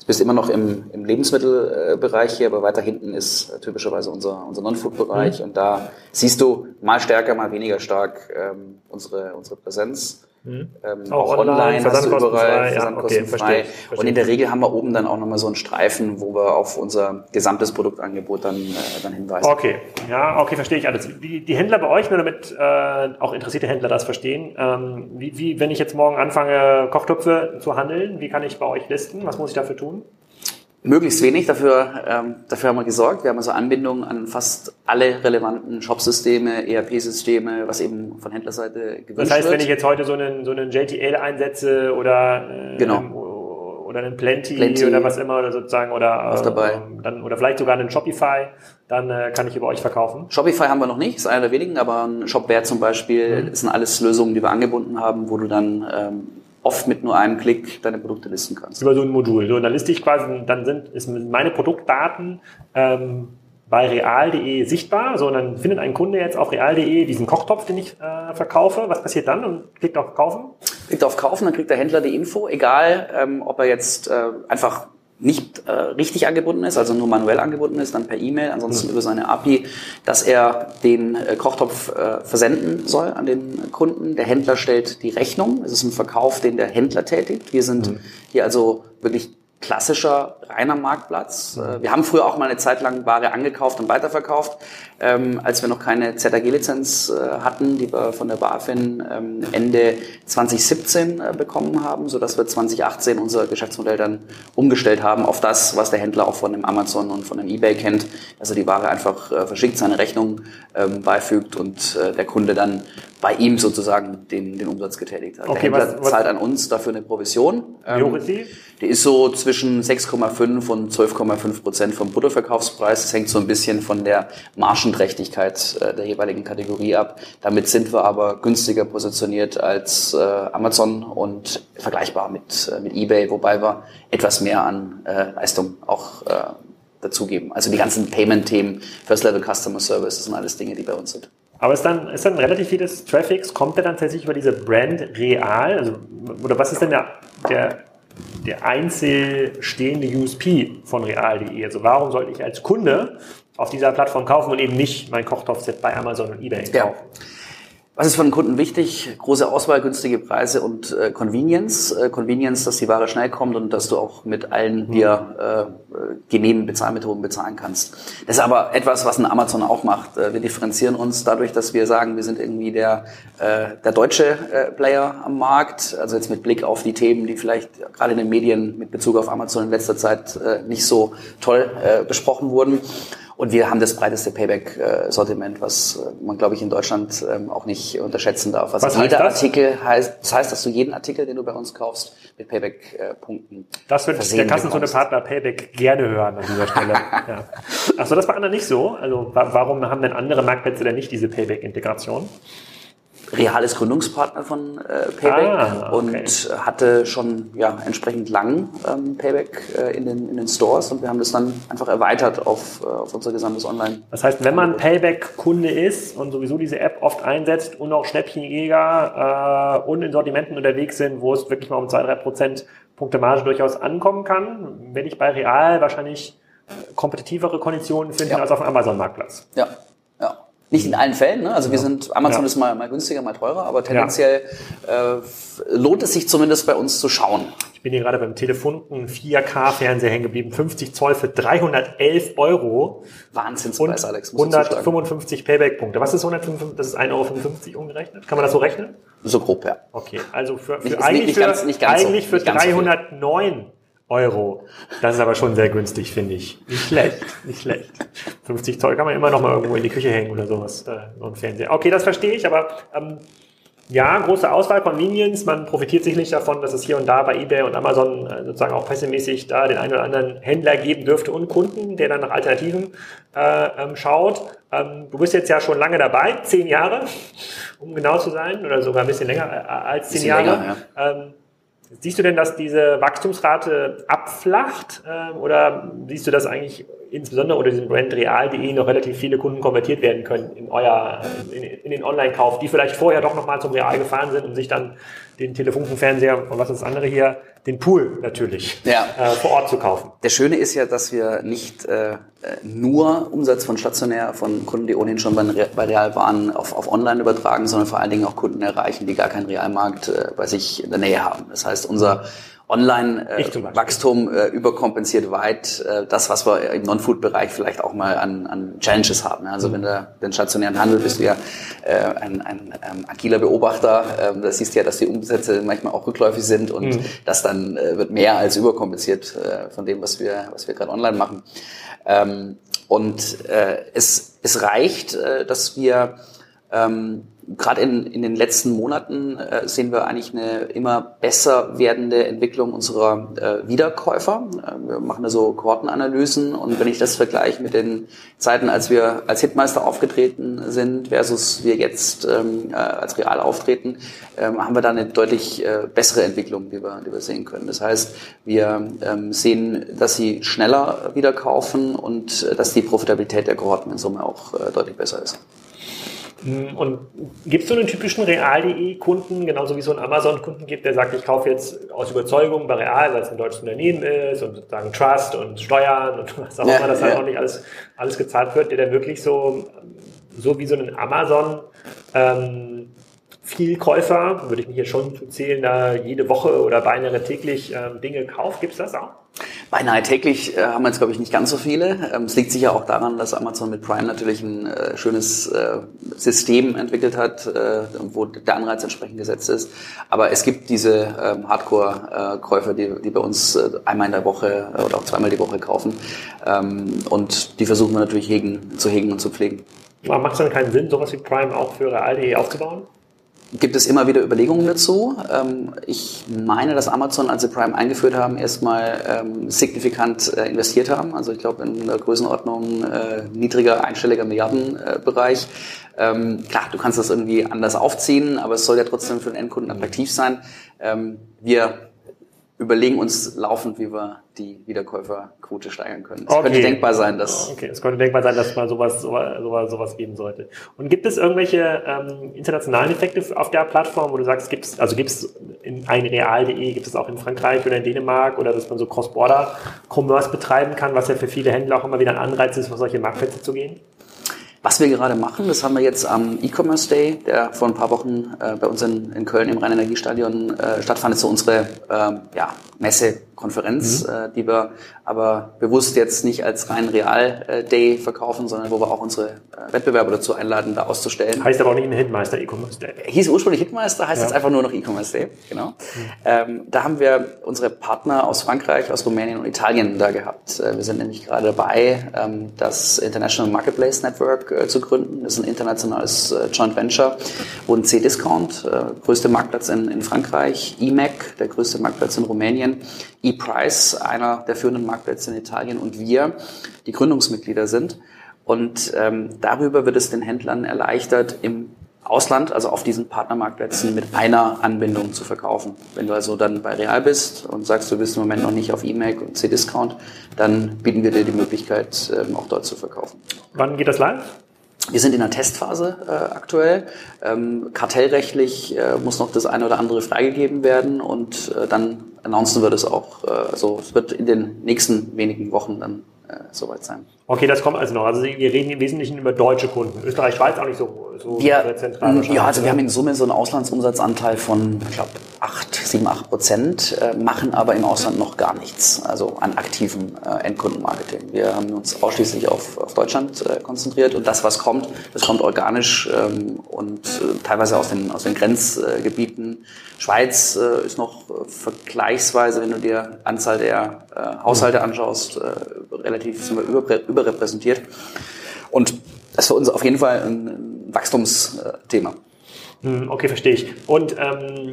Du bist immer noch im, im Lebensmittelbereich hier, aber weiter hinten ist typischerweise unser, unser Non-Food-Bereich. Und da siehst du mal stärker, mal weniger stark ähm, unsere, unsere Präsenz. Ähm, Auch online, hast du versandkostenfrei, überall, ja, versandkostenfrei. okay, verstehe, verstehe. Und in der Regel haben wir oben dann auch nochmal so einen Streifen, wo wir auf unser gesamtes Produktangebot dann, äh, dann hinweisen. Okay, ja, okay, verstehe ich alles. Die, die Händler bei euch, nur damit äh, auch interessierte Händler das verstehen, ähm, wie, wie, wenn ich jetzt morgen anfange, Kochtöpfe zu handeln, wie kann ich bei euch listen? Was muss ich dafür tun? Möglichst wenig, dafür, ähm, dafür haben wir gesorgt. Wir haben also Anbindungen an fast alle relevanten Shop-Systeme, ERP-Systeme, was eben von Händlerseite gewünscht Das heißt, wird. wenn ich jetzt heute so einen, so einen JTL einsetze oder, äh, Genau. oder einen Plenty, Plenty. oder was immer, oder sozusagen, oder, Auch dabei. ähm, dann, oder vielleicht sogar einen Shopify, dann äh, kann ich über euch verkaufen. Shopify haben wir noch nicht, ist einer der wenigen, aber ein Shopware zum Beispiel, Mhm. das sind alles Lösungen, die wir angebunden haben, wo du dann ähm, oft mit nur einem Klick deine Produkte listen kannst. über so ein Modul. So, und dann liste ich quasi, dann sind ist meine Produktdaten ähm, bei real.de sichtbar. So, und dann findet ein Kunde jetzt auf real.de diesen Kochtopf, den ich äh, verkaufe. Was passiert dann? Und klickt auf Kaufen. Klickt auf Kaufen, dann kriegt der Händler die Info, egal ähm, ob er jetzt äh, einfach nicht äh, richtig angebunden ist, also nur manuell angebunden ist, dann per E-Mail, ansonsten über seine API, dass er den äh, Kochtopf äh, versenden soll an den Kunden. Der Händler stellt die Rechnung. Es ist ein Verkauf, den der Händler tätigt. Wir sind hier also wirklich klassischer reiner Marktplatz. Äh, Wir haben früher auch mal eine Zeit lang Ware angekauft und weiterverkauft, ähm, als wir noch keine ZAG-Lizenz äh, hatten, die wir von der BaFin ähm, Ende 2017 äh, bekommen haben, so dass wir 2018 unser Geschäftsmodell dann umgestellt haben auf das, was der Händler auch von dem Amazon und von dem eBay kennt, also die Ware einfach äh, verschickt, seine Rechnung ähm, beifügt und äh, der Kunde dann bei ihm sozusagen den, den Umsatz getätigt hat. Okay, der Händler was- was- zahlt an uns dafür eine Provision. Wie hoch Ähm, ist die? Die ist so zwischen 6,5 und 12,5 Prozent vom Bruttoverkaufspreis. Das hängt so ein bisschen von der Margenträchtigkeit äh, der jeweiligen Kategorie ab. Damit sind wir aber günstiger positioniert als äh, Amazon und vergleichbar mit, äh, mit eBay, wobei wir etwas mehr an Leistung auch dazugeben. Also die ganzen Payment-Themen, First Level Customer Service, das sind alles Dinge, die bei uns sind. Aber ist dann, ist dann relativ vieles Traffics, kommt der dann tatsächlich über diese Brand real? Also, oder was ist denn der, der, der einzeln stehende USP von real.de? Also warum sollte ich als Kunde auf dieser Plattform kaufen und eben nicht mein Kochtopfset bei Amazon und eBay Ja. Was ist für den Kunden wichtig? Große Auswahl, günstige Preise und äh, Convenience. Äh, Convenience, dass die Ware schnell kommt und dass du auch mit allen dir äh, äh, genehmen Bezahlmethoden bezahlen kannst. Das ist aber etwas, was ein Amazon auch macht. Äh, wir differenzieren uns dadurch, dass wir sagen, wir sind irgendwie der, äh, der deutsche äh, Player am Markt. Also jetzt mit Blick auf die Themen, die vielleicht gerade in den Medien mit Bezug auf Amazon in letzter Zeit äh, nicht so toll äh, besprochen wurden. Und wir haben das breiteste Payback-Sortiment, was äh, man, glaube ich, in Deutschland ähm, auch nicht unterschätzen darf. Also Was heißt jeder das? Artikel heißt, das heißt, dass du jeden Artikel, den du bei uns kaufst, mit Payback-Punkten Das würde versehen der Kassenzone bekommst. Partner Payback gerne hören an dieser Stelle. ja. Achso, das bei anderen nicht so. Also wa warum haben denn andere Marktplätze denn nicht diese Payback-Integration? Real ist Gründungspartner von äh, Payback Ah, okay. und hatte schon ja, entsprechend lang ähm, Payback äh, in, den, in den Stores und wir haben das dann einfach erweitert auf, äh, auf unser gesamtes Online. Das heißt, wenn man Payback-Kunde ist und sowieso diese App oft einsetzt und auch Schnäppchenjäger äh, und in Sortimenten unterwegs sind, wo es wirklich mal um 2-3% Punkte Marge durchaus ankommen kann, werde ich bei Real wahrscheinlich kompetitivere Konditionen finden Ja. als auf dem Amazon-Marktplatz. Ja. Nicht in allen Fällen, ne? Also wir sind, Amazon Ja. ist mal, mal günstiger, mal teurer, aber tendenziell äh, f- lohnt es sich zumindest bei uns zu schauen. Ich bin hier gerade beim Telefunken 4K-Fernseher hängen geblieben, 50 Zoll für 311 Euro Wahnsinnspreis, Alex, muss ich zuschlagen. 155 Payback-Punkte. Was ist 155? Das ist 1,55 Euro umgerechnet. Kann man das so rechnen? So grob, ja. Okay, also für, für Nicht- eigentlich, nicht für, ganz- nicht ganz so- eigentlich für nicht ganz so viel. 309 Euro. Das ist aber schon sehr günstig, finde ich. Nicht schlecht, nicht schlecht. 50 Zoll kann man immer noch mal irgendwo in die Küche hängen oder sowas, äh, so ein Fernseher. Okay, das verstehe ich, aber ähm, Ja, große Auswahl, Convenience. Man profitiert sicherlich davon, dass es hier und da bei eBay und Amazon äh, sozusagen auch pressemäßig da den einen oder anderen Händler geben dürfte und Kunden, der dann nach Alternativen äh, ähm, schaut. Ähm, du bist jetzt ja schon lange dabei, zehn Jahre, um genau zu sein, oder sogar ein bisschen länger äh, als zehn Jahre. Länger, ja. ähm, siehst du denn, dass diese Wachstumsrate abflacht äh, oder siehst du, dass eigentlich insbesondere unter diesem Brand real.de noch relativ viele Kunden konvertiert werden können in euer, in, in den Online-Kauf, die vielleicht vorher doch nochmal zum Real gefahren sind und sich dann den Telefunkenfernseher und was ist das andere hier, den Pool natürlich ja. äh, vor Ort zu kaufen. Der Schöne ist ja, dass wir nicht äh, nur Umsatz von stationär von Kunden, die ohnehin schon bei, bei Real waren, auf, auf Online übertragen, sondern vor allen Dingen auch Kunden erreichen, die gar keinen Realmarkt äh, bei sich in der Nähe haben. Das heißt, unser Online-Wachstum äh, überkompensiert weit äh, das, was wir im Non-Food-Bereich vielleicht auch mal an, an Challenges haben. Also mhm. wenn du den stationären Handel bist du ja äh, ein, ein, ein agiler Beobachter. Äh, da siehst du ja, dass die Umsätze manchmal auch rückläufig sind und mhm. das dann äh, wird mehr als überkompensiert äh, von dem, was wir, was wir gerade online machen. Ähm, und äh, es, es reicht, äh, dass wir ähm, gerade in, in den letzten Monaten äh, sehen wir eigentlich eine immer besser werdende Entwicklung unserer äh, Wiederkäufer. Äh, wir machen da so Kohortenanalysen und wenn ich das vergleiche mit den Zeiten, als wir als Hitmeister aufgetreten sind versus wir jetzt ähm, äh, als Real auftreten, ähm, haben wir da eine deutlich äh, bessere Entwicklung, die wir, die wir sehen können. Das heißt, wir ähm, sehen, dass sie schneller wieder kaufen und äh, dass die Profitabilität der Kohorten in Summe auch äh, deutlich besser ist. Hm, und gibt es so einen typischen Real.de-Kunden, genauso wie so einen Amazon-Kunden gibt, der sagt, ich kaufe jetzt aus Überzeugung bei Real, weil es ein deutsches Unternehmen ist und sozusagen Trust und Steuern und was auch immer, dass halt auch nicht alles, alles gezahlt wird, der dann wirklich so, so wie so einen Amazon ähm, Vielkäufer, würde ich mich jetzt schon zählen, da jede Woche oder beinahe täglich ähm, Dinge kauft. Gibt es das auch? Beinahe täglich äh, haben wir jetzt, glaube ich, nicht ganz so viele. Ähm, es liegt sicher auch daran, dass Amazon mit Prime natürlich ein äh, schönes äh, System entwickelt hat, äh, wo der Anreiz entsprechend gesetzt ist. Aber es gibt diese ähm, Hardcore-Käufer, die, die bei uns äh, einmal in der Woche oder auch zweimal die Woche kaufen. Ähm, und die versuchen wir natürlich hegen, zu hegen und zu pflegen. Macht es dann keinen Sinn, sowas wie Prime auch für Real.de aufzubauen? Gibt es immer wieder Überlegungen dazu. Ähm, ich meine, dass Amazon, als sie Prime eingeführt haben, erstmal ähm, signifikant äh, investiert haben. Also ich glaube in der Größenordnung äh, niedriger einstelliger Milliardenbereich. Ähm, klar, du kannst das irgendwie anders aufziehen, aber es soll ja trotzdem für den Endkunden attraktiv sein. wir überlegen uns laufend, wie wir die Wiederkäuferquote steigern können. Es okay. könnte denkbar sein, dass okay, es könnte denkbar sein, dass mal sowas sowas, sowas geben sollte. Und gibt es irgendwelche ähm, internationalen Effekte auf der Plattform, wo du sagst, gibt es also gibt es in ein real.de, gibt es auch in Frankreich oder in Dänemark oder dass man so Cross-Border Commerce betreiben kann, was ja für viele Händler auch immer wieder ein Anreiz ist, auf solche Marktplätze zu gehen? Was wir gerade machen, das haben wir jetzt am E-Commerce Day, der vor ein paar Wochen äh, bei uns in, in Köln im Rhein-Energiestadion äh, stattfand, ist so unsere äh, ja, Messe Konferenz, mhm. äh, die wir aber bewusst jetzt nicht als rein Real-Day verkaufen, sondern wo wir auch unsere äh, Wettbewerber dazu einladen, da auszustellen. Heißt aber auch nicht ein Hitmeister E-Commerce Day. Hieß ursprünglich Hitmeister, heißt ja. jetzt einfach nur noch E-Commerce Day. Genau. Mhm. Ähm, da haben wir unsere Partner aus Frankreich, aus Rumänien und Italien da gehabt. Äh, wir sind nämlich gerade dabei, ähm, das International Marketplace Network äh, zu gründen. Das ist ein internationales äh, Joint Venture, wo ein C-Discount, äh, größte Marktplatz in, in Frankreich, EMAC, der größte Marktplatz in Rumänien, ePrice, einer der führenden Marktplätze in Italien und wir, die Gründungsmitglieder sind. Und ähm, darüber wird es den Händlern erleichtert, im Ausland, also auf diesen Partnermarktplätzen mit einer Anbindung zu verkaufen. Wenn du also dann bei Real bist und sagst, du bist im Moment noch nicht auf eMac und C-Discount, dann bieten wir dir die Möglichkeit, ähm, auch dort zu verkaufen. Wann geht das live? Wir sind in der Testphase äh, aktuell. Ähm, kartellrechtlich äh, muss noch das eine oder andere freigegeben werden und äh, dann announcen wir das auch. Äh, also es wird in den nächsten wenigen Wochen dann äh, soweit sein. Okay, das kommt also noch. Also wir reden im Wesentlichen über deutsche Kunden. Österreich, Schweiz auch nicht so, so wir, zentral. Ja, also wir haben in Summe so einen Auslandsumsatzanteil von, ich glaube, 8, 7, 8 Prozent, äh, machen aber im Ausland noch gar nichts, also an aktivem äh, Endkundenmarketing. Wir haben uns ausschließlich auf, auf Deutschland äh, konzentriert und das, was kommt, das kommt organisch ähm, und äh, teilweise aus den, aus den Grenzgebieten. Schweiz äh, ist noch äh, vergleichsweise, wenn du dir Anzahl der äh, Haushalte anschaust, äh, relativ sind wir über, über überrepräsentiert. Und das ist für uns auf jeden Fall ein Wachstumsthema. Hm, okay, verstehe ich. Und ähm,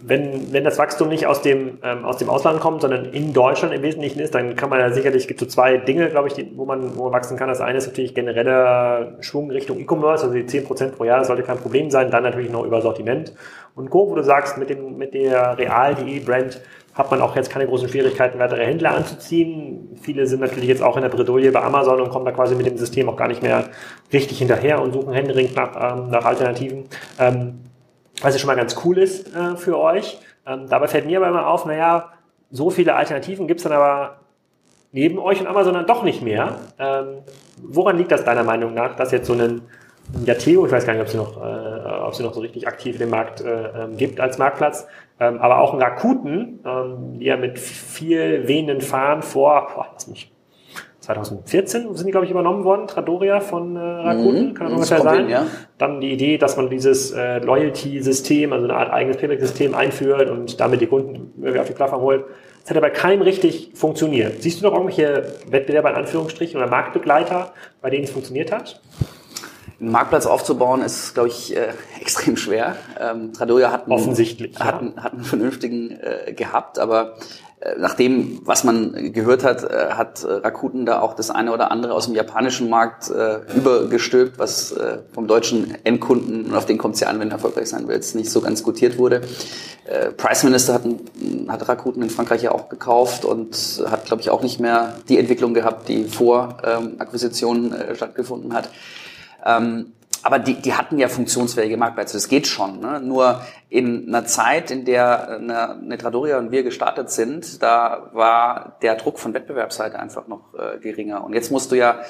wenn, wenn das Wachstum nicht aus dem, ähm, aus dem Ausland kommt, sondern in Deutschland im Wesentlichen ist, dann kann man ja sicherlich, gibt so zwei Dinge, glaube ich, die, wo, man, wo man wachsen kann. Das eine ist natürlich genereller Schwung Richtung E-Commerce, also die 10% pro Jahr, das sollte kein Problem sein. Dann natürlich noch über Sortiment und Co., wo du sagst, mit, dem, mit der Real.de-Brand hat man auch jetzt keine großen Schwierigkeiten, weitere Händler anzuziehen. Viele sind natürlich jetzt auch in der Bredouille bei Amazon und kommen da quasi mit dem System auch gar nicht mehr richtig hinterher und suchen händeringend nach, ähm, nach Alternativen. Ähm, was ja schon mal ganz cool ist äh, für euch. Ähm, dabei fällt mir aber immer auf, naja, so viele Alternativen gibt's dann aber neben euch und Amazon dann doch nicht mehr. Ähm, woran liegt das deiner Meinung nach, dass jetzt so ein Yateo, ich weiß gar nicht, ob sie noch, äh, ob sie noch so richtig aktiv den Markt äh, ähm, gibt als Marktplatz, ähm, aber auch ein Rakuten, ähm, die ja mit viel wehenden Fahnen vor, boah, lass mich 2014 sind die, glaube ich, übernommen worden, Tradoria von äh, Rakuten, mhm, kann das ungefähr sein. Hin, ja. Dann die Idee, dass man dieses äh, Loyalty-System, also eine Art eigenes Payback-System einführt und damit die Kunden irgendwie auf die Plattform holt. Das hat aber keinem richtig funktioniert. Siehst du noch irgendwelche Wettbewerber in Anführungsstrichen oder Marktbegleiter, bei denen es funktioniert hat? Einen Marktplatz aufzubauen ist, glaube ich, äh, extrem schwer. Ähm, Tradoria hat einen, Offensichtlich, hat, ja. hat einen vernünftigen äh, gehabt, aber äh, nach dem, was man gehört hat, äh, hat äh, Rakuten da auch das eine oder andere aus dem japanischen Markt äh, übergestülpt, was äh, vom deutschen Endkunden, und auf den kommt es ja an, wenn er erfolgreich sein will, jetzt nicht so ganz gutiert wurde. Äh, Price Minister hat, hat Rakuten in Frankreich ja auch gekauft und hat, glaube ich, auch nicht mehr die Entwicklung gehabt, die vor ähm, Akquisition äh, stattgefunden hat. Ähm, aber die, die hatten ja funktionsfähige Marktplätze, das geht schon. Ne? Nur in einer Zeit, in der eine, eine Tradoria und wir gestartet sind, da war der Druck von Wettbewerbsseite einfach noch äh, geringer. Und jetzt musst du ja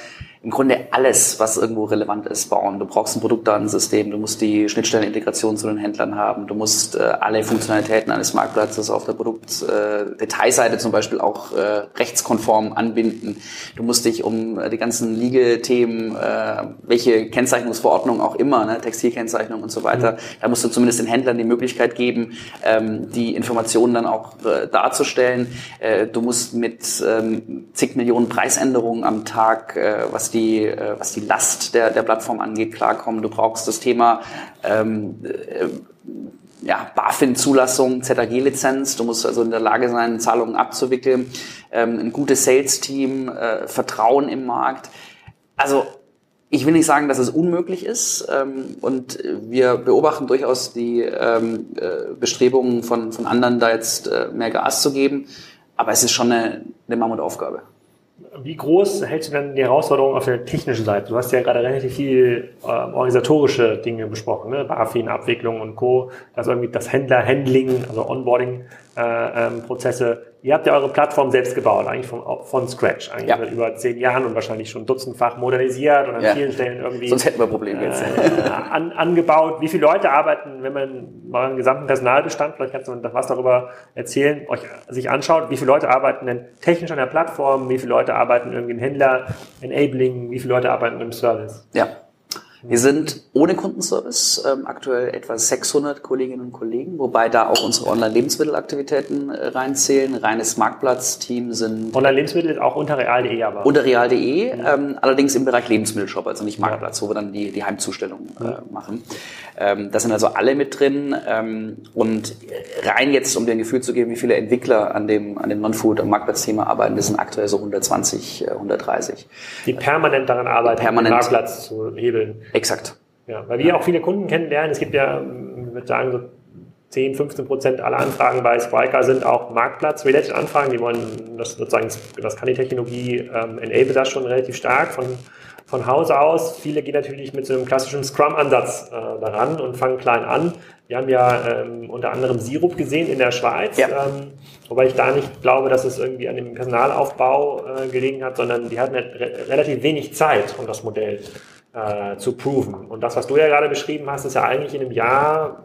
im Grunde alles, was irgendwo relevant ist, bauen. Du brauchst ein Produktdatensystem, du musst die Schnittstellenintegration zu den Händlern haben, du musst äh, alle Funktionalitäten eines Marktplatzes auf der Produktdetailseite äh, zum Beispiel auch äh, rechtskonform anbinden. Du musst dich um äh, die ganzen Legal-Themen, äh, welche Kennzeichnungsverordnung auch immer, ne, Textilkennzeichnung und so weiter, mhm. da musst du zumindest den Händlern die Möglichkeit geben, ähm, die Informationen dann auch äh, darzustellen. Du musst mit ähm, zig Millionen Preisänderungen am Tag, was die äh, was die Last der der Plattform angeht, klarkommen. Du brauchst das Thema ähm, äh, ja, BaFin-Zulassung, ZAG-Lizenz. Du musst also in der Lage sein, Zahlungen abzuwickeln, ähm, ein gutes Sales-Team, äh, Vertrauen im Markt. Also ich will nicht sagen, dass es unmöglich ist ähm, und wir beobachten durchaus die ähm, äh, Bestrebungen von, von anderen, da jetzt äh, mehr Gas zu geben, aber es ist schon eine, eine Mammutaufgabe. Wie groß hältst du denn die Herausforderung auf der technischen Seite? Du hast ja gerade relativ viel äh, organisatorische Dinge besprochen, ne? BaFin, Abwicklung und Co. Das irgendwie das Händler-Handling, also Onboarding-Prozesse. Äh, ähm, Ihr habt ja eure Plattform selbst gebaut, eigentlich von, von Scratch, eigentlich ja. seit über zehn Jahren und wahrscheinlich schon dutzendfach modernisiert und an ja. vielen Stellen irgendwie. Sonst hätten wir Probleme jetzt. Äh, an, angebaut. Wie viele Leute arbeiten, wenn man mal einen gesamten Personalbestand, vielleicht kannst du was darüber erzählen, euch sich anschaut, wie viele Leute arbeiten denn technisch an der Plattform, wie viele Leute arbeiten irgendwie im Händler, Enabling, wie viele Leute arbeiten im Service? Ja. Wir sind ohne Kundenservice ähm, aktuell etwa 600 Kolleginnen und Kollegen, wobei da auch unsere Online-Lebensmittelaktivitäten äh, reinzählen. Reines Marktplatzteam sind... Online-Lebensmittel ist auch unter real.de aber? Unter real.de, mhm. ähm, allerdings im Bereich Lebensmittelshop, also nicht Marktplatz, ja. wo wir dann die, die Heimzustellung äh, mhm. machen. Ähm, da sind also alle mit drin ähm, und rein jetzt, um dir ein Gefühl zu geben, wie viele Entwickler an dem, an dem Non-Food- und Marktplatzthema arbeiten, das sind aktuell so 120, 130. Die permanent daran arbeiten, permanent, den Marktplatz zu hebeln. Exakt. Ja, weil wir ja. auch viele Kunden kennenlernen. Es gibt ja, ich würde sagen, so 10, 15 Prozent aller Anfragen bei Spriker sind auch Marktplatz-related Anfragen. Die wollen das sozusagen, das kann die Technologie ähm, enable das schon relativ stark von, von Hause aus. Viele gehen natürlich mit so einem klassischen Scrum-Ansatz äh, daran und fangen klein an. Wir haben ja ähm, unter anderem Sirup gesehen in der Schweiz, ja. ähm, wobei ich da nicht glaube, dass es irgendwie an dem Personalaufbau äh, gelegen hat, sondern die hatten re relativ wenig Zeit, um das Modell äh, zu proven. Und das, was du ja gerade beschrieben hast, ist ja eigentlich in einem Jahr,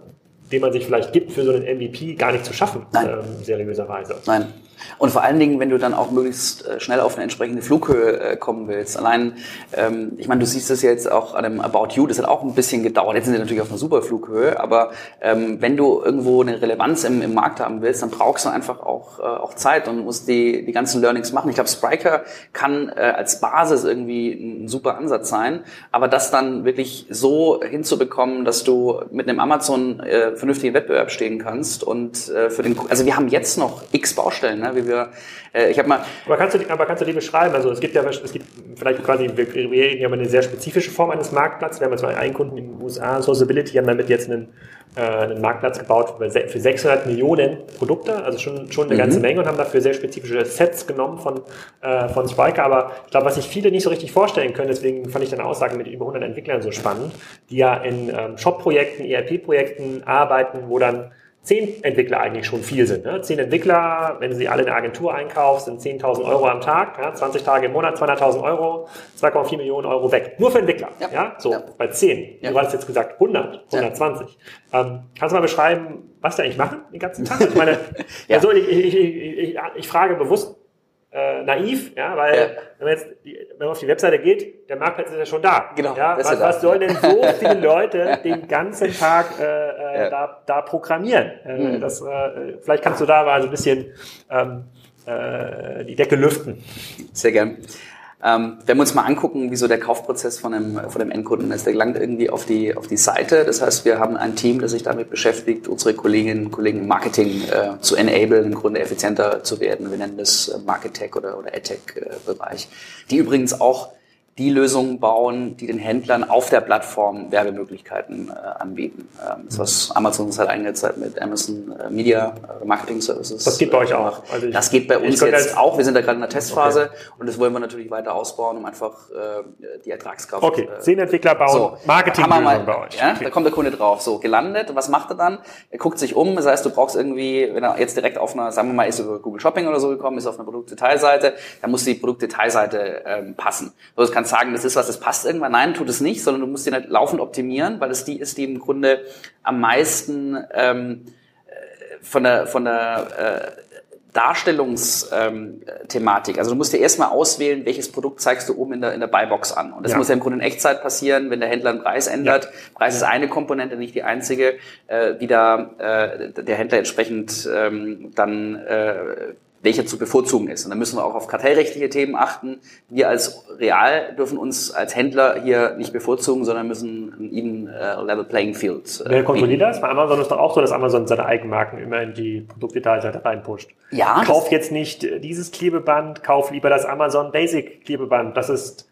den man sich vielleicht gibt für so einen MVP, gar nicht zu schaffen, ähm, seriöserweise. Nein. Und vor allen Dingen, wenn du dann auch möglichst äh, schnell auf eine entsprechende Flughöhe äh, kommen willst. Allein, ähm, ich meine, du siehst das jetzt auch an dem About You, das hat auch ein bisschen gedauert. Jetzt sind sie natürlich auf einer super Flughöhe, aber ähm, wenn du irgendwo eine Relevanz im, im Markt haben willst, dann brauchst du einfach auch, äh, auch Zeit und musst die, die ganzen Learnings machen. Ich glaube, Spriker kann äh, als Basis irgendwie ein super Ansatz sein, aber das dann wirklich so hinzubekommen, dass du mit einem Amazon äh, vernünftigen Wettbewerb stehen kannst und äh, für den, also wir haben jetzt noch x Baustellen, ne, wie wir, äh, ich habe mal. Aber kannst du, die, aber kannst du die beschreiben? Also es gibt ja, es gibt vielleicht quasi, wir, reden ja über eine sehr spezifische Form eines Marktplatzes. Wir haben jetzt mal einen Kunden in den USA, Sociability, haben damit jetzt einen, äh, einen Marktplatz gebaut für 600 Millionen Produkte, also schon, schon eine mhm. ganze Menge und haben dafür sehr spezifische Sets genommen von, äh, von Spriker. Aber ich glaube, was sich viele nicht so richtig vorstellen können, deswegen fand ich deine Aussage mit über 100 Entwicklern so spannend, die ja in ähm, Shop-Projekten, ERP-Projekten arbeiten, wo dann zehn Entwickler eigentlich schon viel sind. Ne? Zehn Entwickler, wenn sie alle in der Agentur einkauft, sind 10.000 Euro am Tag, ja? 20 Tage im Monat, 200.000 Euro, 2,4 Millionen Euro weg. Nur für Entwickler. Ja. ja? So, ja. bei zehn. Ja. Du hast jetzt gesagt 100, 120. Ja. Ähm, kannst du mal beschreiben, was die eigentlich machen den ganzen Tag? Ich meine, ja. also ich, ich, ich, ich frage bewusst äh, naiv, ja, weil ja. wenn man jetzt die, wenn man auf die Webseite geht, der Marktplatz ist ja schon da. Genau. Ja, was, was sollen denn so viele Leute den ganzen Tag äh, äh, ja. da, da programmieren? Äh, mhm. das, äh, vielleicht kannst du da mal so ein bisschen ähm, äh, die Decke lüften. Sehr gern. Ähm, wenn wir uns mal angucken, wie so der Kaufprozess von einem, von einem Endkunden ist, der gelangt irgendwie auf die, auf die Seite. Das heißt, wir haben ein Team, das sich damit beschäftigt, unsere Kolleginnen und Kollegen im Marketing äh, zu enablen, im Grunde effizienter zu werden. Wir nennen das äh, Marketech oder, oder AdTech-Bereich. Äh, die übrigens auch die Lösungen bauen, die den Händlern auf der Plattform Werbemöglichkeiten äh, anbieten. Ähm, das, was Amazon uns halt eingesetzt mit Amazon äh, Media äh, Marketing Services. Das geht bei euch auch. Also ich, das geht bei uns jetzt auch. Wir sind da gerade in der Testphase okay. und das wollen wir natürlich weiter ausbauen, um einfach äh, die Ertragskraft. Okay, äh, zehn Entwickler bauen so, Marketing mal, bei euch. Ja, okay. Da kommt der Kunde drauf. So, gelandet. Was macht er dann? Er guckt sich um. Das heißt, du brauchst irgendwie, wenn er jetzt direkt auf einer, sagen wir mal, ist über Google Shopping oder so gekommen, ist auf einer Produktdetailseite, dann muss die Produktdetailseite ähm, passen. So, das kann sagen, das ist was, das passt irgendwann. Nein, tut es nicht, sondern du musst den halt laufend optimieren, weil es die ist, die im Grunde am meisten ähm, äh, von der, von der äh, Darstellungsthematik. Also du musst dir erstmal auswählen, welches Produkt zeigst du oben in der, in der Buybox an. Und das ja. muss ja im Grunde in Echtzeit passieren, wenn der Händler einen Preis ändert. Ja. Preis ist eine Komponente, nicht die einzige, äh, wie da äh, der Händler entsprechend ähm, dann äh, welcher zu bevorzugen ist. Und da müssen wir auch auf kartellrechtliche Themen achten. Wir als Real dürfen uns als Händler hier nicht bevorzugen, sondern müssen ein even uh, level playing field. Uh, Wer kontrolliert das? Bei Amazon ist doch auch so, dass Amazon seine Eigenmarken immer in die Produktdetailseite reinpusht. Ja. Kauf jetzt nicht dieses Klebeband, kauf lieber das Amazon Basic Klebeband. Das ist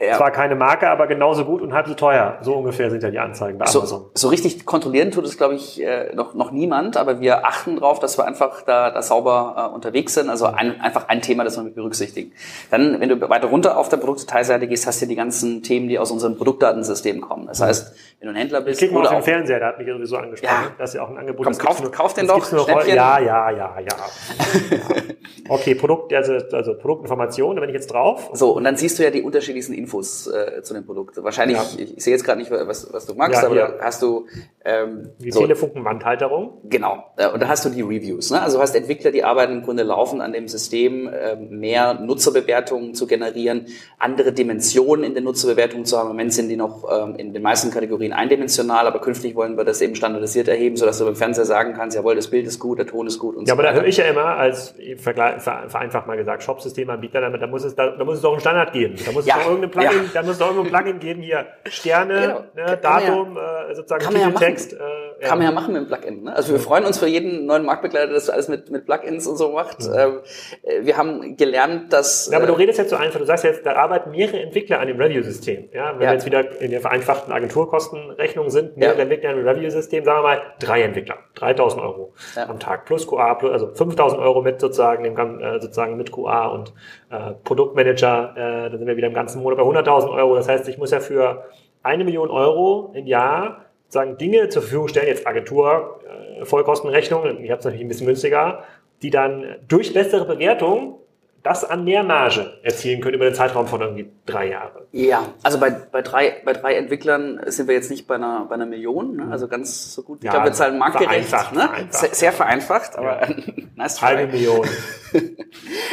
ja. Zwar keine Marke, aber genauso gut und halb so teuer. So ungefähr sind ja die Anzeigen bei Amazon. So, so richtig kontrollieren tut es, glaube ich, äh, noch, noch niemand, aber wir achten darauf, dass wir einfach da, da sauber äh, unterwegs sind. Also ein, einfach ein Thema, das wir mit berücksichtigen. Dann, wenn du weiter runter auf der Produktdetailseite gehst, hast du die ganzen Themen, die aus unserem Produktdatensystem kommen. Das heißt, wenn du ein Händler bist... Ich oder auf den Fernseher, der hat mich sowieso angesprochen. Ja. Das ist ja auch ein Angebot. Komm, kauf, nur, kauf den doch, Ja, ja, ja, ja. ja. Okay, Produkt, also, also Produktinformation, da bin ich jetzt drauf. So, und dann siehst du ja die unterschiedlichsten Infos äh, zu dem Produkt. Wahrscheinlich, ja. ich, ich sehe jetzt gerade nicht, was, was du magst, ja, aber da hast du... Ähm, die so, Telefunkenwandhalterung. Genau, äh, und da hast du die Reviews. Ne? Also hast Entwickler, die arbeiten im Grunde laufend an dem System, äh, mehr Nutzerbewertungen zu generieren, andere Dimensionen in den Nutzerbewertungen zu haben. Im Moment sind die noch ähm, in den meisten Kategorien eindimensional, aber künftig wollen wir das eben standardisiert erheben, sodass du beim Fernseher sagen kannst, jawohl, das Bild ist gut, der Ton ist gut und ja, so weiter. Ja, aber da höre ich ja immer als vereinfacht mal gesagt, Shop-Systemanbieter, da muss es da, da muss es doch einen Standard geben. Da muss es doch irgendeine Plugin, ja da muss doch irgendwo ein Plugin geben, hier Sterne, genau. ne, Datum, ja, äh, sozusagen kann Titeltext. Ja äh, ja. Kann man ja machen mit dem Plugin. Ne? Also wir freuen uns für jeden neuen Marktbegleiter, der das alles mit, mit Plugins und so macht. Ähm, äh, wir haben gelernt, dass... Ja, aber du äh, redest jetzt so einfach, du sagst jetzt, da arbeiten mehrere Entwickler an dem Review-System. Ja? Wenn wir jetzt wieder in der vereinfachten Agenturkostenrechnung sind, mehrere Entwickler an dem Review-System, sagen wir mal, drei Entwickler, 3000 Euro am Tag plus QA, plus, also 5000 Euro mit sozusagen, dem, äh, sozusagen mit QA und äh, Produktmanager, äh, da sind wir wieder im ganzen Monat bei 100.000 Euro. Das heißt, ich muss ja für eine Million Euro im Jahr sagen Dinge zur Verfügung stellen, jetzt Agentur, äh, Vollkostenrechnung, ich habe es natürlich ein bisschen günstiger, die dann durch bessere Bewertung das an Nährmarge erzielen können über den Zeitraum von irgendwie drei Jahren? Ja, also bei, bei, drei, bei drei Entwicklern sind wir jetzt nicht bei einer, bei einer Million, ne? also ganz so gut. Ich Ja, glaube, wir zahlen marktgerecht. vereinfacht, ne? vereinfacht. Sehr, sehr vereinfacht, aber nice try. Halbe Million.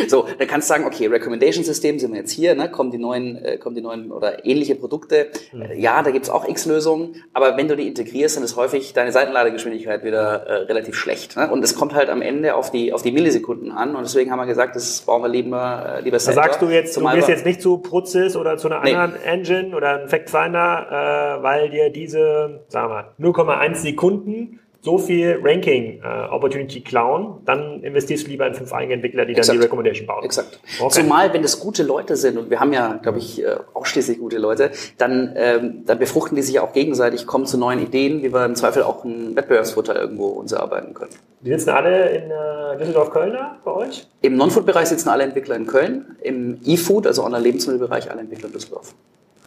So, dann kannst du sagen, okay, Recommendation-System sind wir jetzt hier, ne? kommen die neuen, äh, kommen die neuen oder ähnliche Produkte. Mhm. Äh, Ja, da gibt's auch X-Lösungen, aber wenn du die integrierst, dann ist häufig deine Seitenladegeschwindigkeit wieder äh, relativ schlecht. Ne? Und es kommt halt am Ende auf die, auf die Millisekunden an und deswegen haben wir gesagt, das brauchen wir lieber, äh, lieber Da selber. sagst du jetzt, du Zumal gehst wir- jetzt nicht zu Prozis oder zu einer Nee. anderen Engine oder einem Fact Finder, äh, weil dir diese, sagen wir, 0,1 Sekunden so viel Ranking äh, Opportunity klauen, dann investierst du lieber in fünf eigene Entwickler, die dann Exakt. die Recommendation bauen. Exakt. Okay. Zumal, wenn das gute Leute sind, und wir haben ja, glaube ich, äh, ausschließlich gute Leute, dann, ähm, dann befruchten die sich ja auch gegenseitig, kommen zu neuen Ideen, wie wir im Zweifel auch einen Wettbewerbsvorteil irgendwo uns erarbeiten können. Die sitzen alle in äh, Düsseldorf-Köln da bei euch? Im Non-Food-Bereich sitzen alle Entwickler in Köln, im E-Food, also Online-Lebensmittelbereich, alle Entwickler in Düsseldorf.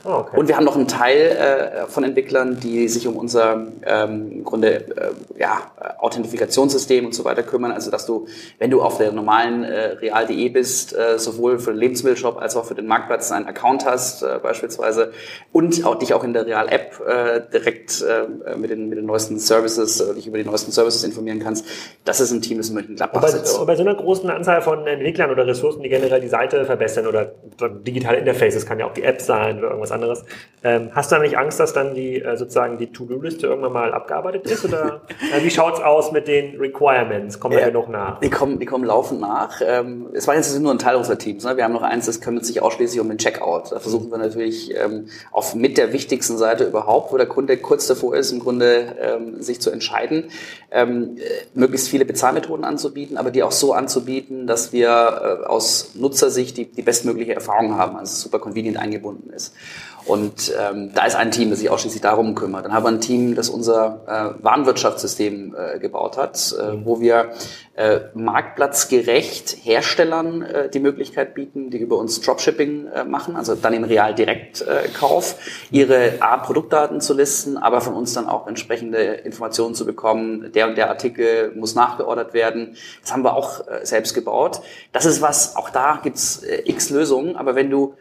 Ah, okay. Und wir haben noch einen Teil äh, von Entwicklern, die sich um unser ähm, im Grunde äh, ja, Authentifikationssystem und so weiter kümmern. Also dass du, wenn du auf der normalen äh, real.de bist, äh, sowohl für den Lebensmittelshop als auch für den Marktplatz einen Account hast äh, beispielsweise und auch dich auch in der Real-App äh, direkt äh, mit, den, mit den neuesten Services, äh, dich über die neuesten Services informieren kannst. Das ist ein Team, das in Mönchengladbach bei, sitzt. bei so einer großen Anzahl von Entwicklern oder Ressourcen, die generell die Seite verbessern oder digitale Interfaces, kann ja auch die App sein oder irgendwas anderes, ähm, hast du da nicht Angst, dass dann die äh, sozusagen die To-Do-Liste irgendwann mal abgearbeitet ist? Oder äh, wie schaut's aus mit den Requirements? Kommen da Ja. genug nach? Die kommen, die kommen laufend nach. Ähm, Es war jetzt nur ein Teil unserer Teams. Ne? Wir haben noch eins, das kümmert sich ausschließlich um den Checkout. Da versuchen wir natürlich ähm, auf mit der wichtigsten Seite überhaupt, wo der Kunde kurz davor ist, im Grunde ähm, sich zu entscheiden, ähm, äh, möglichst viele Bezahlmethoden anzubieten, aber die auch so anzubieten, dass wir äh, aus Nutzersicht die, die bestmögliche Erfahrung haben, also super convenient eingebunden ist. Und ähm, da ist ein Team, das sich ausschließlich darum kümmert. Dann haben wir ein Team, das unser äh, Warenwirtschaftssystem äh, gebaut hat, äh, wo wir äh, marktplatzgerecht Herstellern äh, die Möglichkeit bieten, die über uns Dropshipping äh, machen, also dann im Real Direktkauf, ihre A Produktdaten zu listen, aber von uns dann auch entsprechende Informationen zu bekommen. Der und der Artikel muss nachgeordert werden. Das haben wir auch äh, selbst gebaut. Das ist was, auch da gibt's äh, x Lösungen, aber wenn du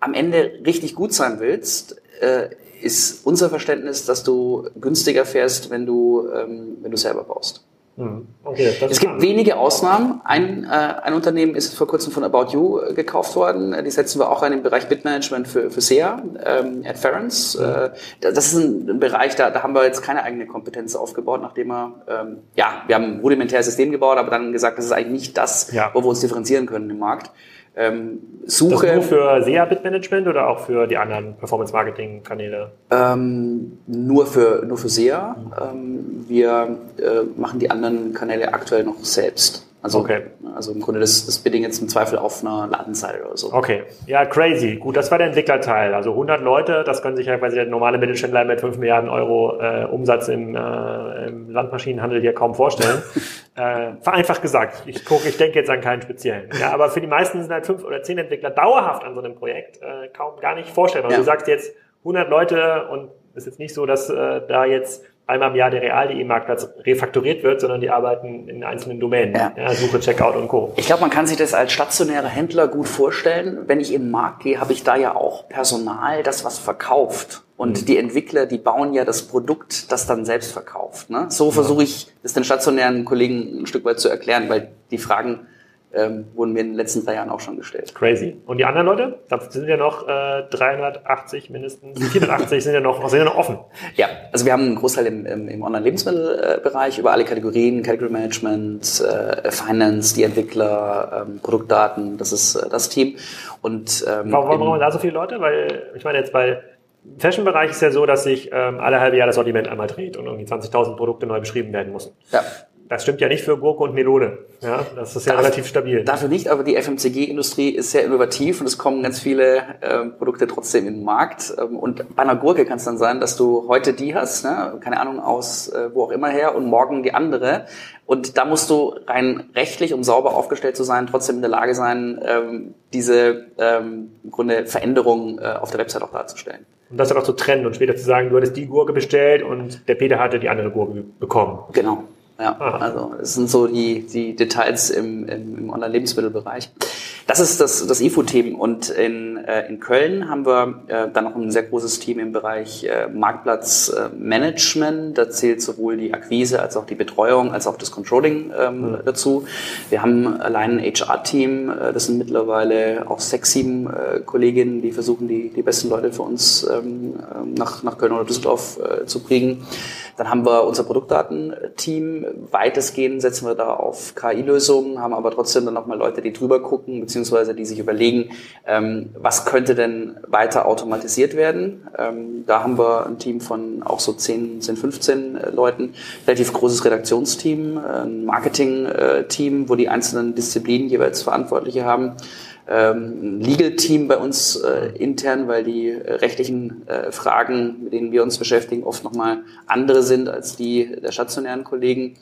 am Ende richtig gut sein willst, äh, ist unser Verständnis, dass du günstiger fährst, wenn du, ähm, wenn du selber baust. Hm. Okay, Es gibt wenige Ausnahmen. Ein, äh, ein Unternehmen ist vor kurzem von About You äh, gekauft worden. Äh, Die setzen wir auch ein im Bereich Bitmanagement für, für SEA, ähm, Adference. Äh, da- das ist ein, ein Bereich, da, da haben wir jetzt keine eigene Kompetenz aufgebaut, nachdem wir, ähm, ja, wir haben ein rudimentäres System gebaut, aber dann gesagt, das ist eigentlich nicht das, Ja. wo wir uns differenzieren können im Markt. Ähm, das Suche. nur für SEA-Bit-Management oder auch für die anderen Performance-Marketing-Kanäle? Ähm, nur für nur für SEA. Ähm, wir äh, machen die anderen Kanäle aktuell noch selbst. Also, Okay. also im Grunde das, das Bidding jetzt im Zweifel auf einer Ladenseite oder so. Okay, ja, crazy. Gut, das war der Entwicklerteil. Also 100 Leute, das können sich ja quasi der normale Mittelständler mit 5 Milliarden Euro äh, Umsatz im, äh, im Landmaschinenhandel hier kaum vorstellen. äh, vereinfacht gesagt. Ich gucke, ich denke jetzt an keinen speziellen. Ja, aber für die meisten sind halt fünf oder zehn Entwickler dauerhaft an so einem Projekt äh, kaum gar nicht vorstellbar. Ja. Du sagst jetzt 100 Leute und es ist jetzt nicht so, dass äh, da jetzt einmal im Jahr der real.de Marktplatz refaktoriert wird, sondern die arbeiten in einzelnen Domänen. Ja. Suche, Checkout und Co. Ich glaube, man kann sich das als stationärer Händler gut vorstellen. Wenn ich in den Markt gehe, habe ich da ja auch Personal, das was verkauft. Und die Entwickler, die bauen ja das Produkt, das dann selbst verkauft. Ne? So versuche ich es den stationären Kollegen ein Stück weit zu erklären, weil die Fragen ähm, wurden mir in den letzten drei Jahren auch schon gestellt. Crazy. Und die anderen Leute? Da sind ja noch äh, 380 mindestens, 480 sind ja noch, sind ja noch offen. Ja, also wir haben einen Großteil im, im, im Online-Lebensmittelbereich über alle Kategorien, Category Management, äh, Finance, die Entwickler, ähm, Produktdaten, das ist äh, das Team. Und ähm, Warum, brauchen wir da so viele Leute? Weil, ich meine jetzt bei im Fashion-Bereich ist ja so, dass sich ähm, alle halbe Jahr das Sortiment einmal dreht und irgendwie 20.000 Produkte neu beschrieben werden müssen. ja, Das stimmt ja nicht für Gurke und Melone. Ja, das ist ja Darf- relativ stabil. Dafür nicht, aber die FMCG-Industrie ist sehr innovativ und es kommen ganz viele ähm, Produkte trotzdem in den Markt. Ähm, und bei einer Gurke kann es dann sein, dass du heute die hast, ne? keine Ahnung, aus äh, wo auch immer her und morgen die andere. Und da musst du rein rechtlich, um sauber aufgestellt zu sein, trotzdem in der Lage sein, ähm, diese ähm, im Grunde Veränderungen äh, auf der Website auch darzustellen. Und das dann auch zu trennen und später zu sagen, du hattest die Gurke bestellt und der Peter hatte die andere Gurke bekommen. Genau. Ja, also es sind so die, die Details im, im, im Online-Lebensmittelbereich. Das ist das, das IFO-Team. Und in, äh, in Köln haben wir äh, dann noch ein sehr großes Team im Bereich äh, Marktplatzmanagement. da zählt sowohl die Akquise als auch die Betreuung als auch das Controlling ähm, mhm. dazu. Wir haben allein ein HR-Team. Äh, das sind mittlerweile auch sechs, sieben äh, Kolleginnen, die versuchen, die, die besten Leute für uns ähm, ähm nach, nach Köln oder Düsseldorf äh, zu kriegen. Dann haben wir unser Produktdatenteam. Weitestgehend setzen wir da auf KI-Lösungen, haben aber trotzdem dann nochmal Leute, die drüber gucken, beziehungsweise die sich überlegen, ähm, was könnte denn weiter automatisiert werden. Ähm, da haben wir ein Team von auch so 10, 10 15 äh, Leuten, relativ großes Redaktionsteam, ein Marketing-Team, wo die einzelnen Disziplinen jeweils Verantwortliche haben ähm, Legal-Team bei uns äh, intern, weil die äh, rechtlichen äh, Fragen, mit denen wir uns beschäftigen, oft nochmal andere sind als die der stationären Kollegen.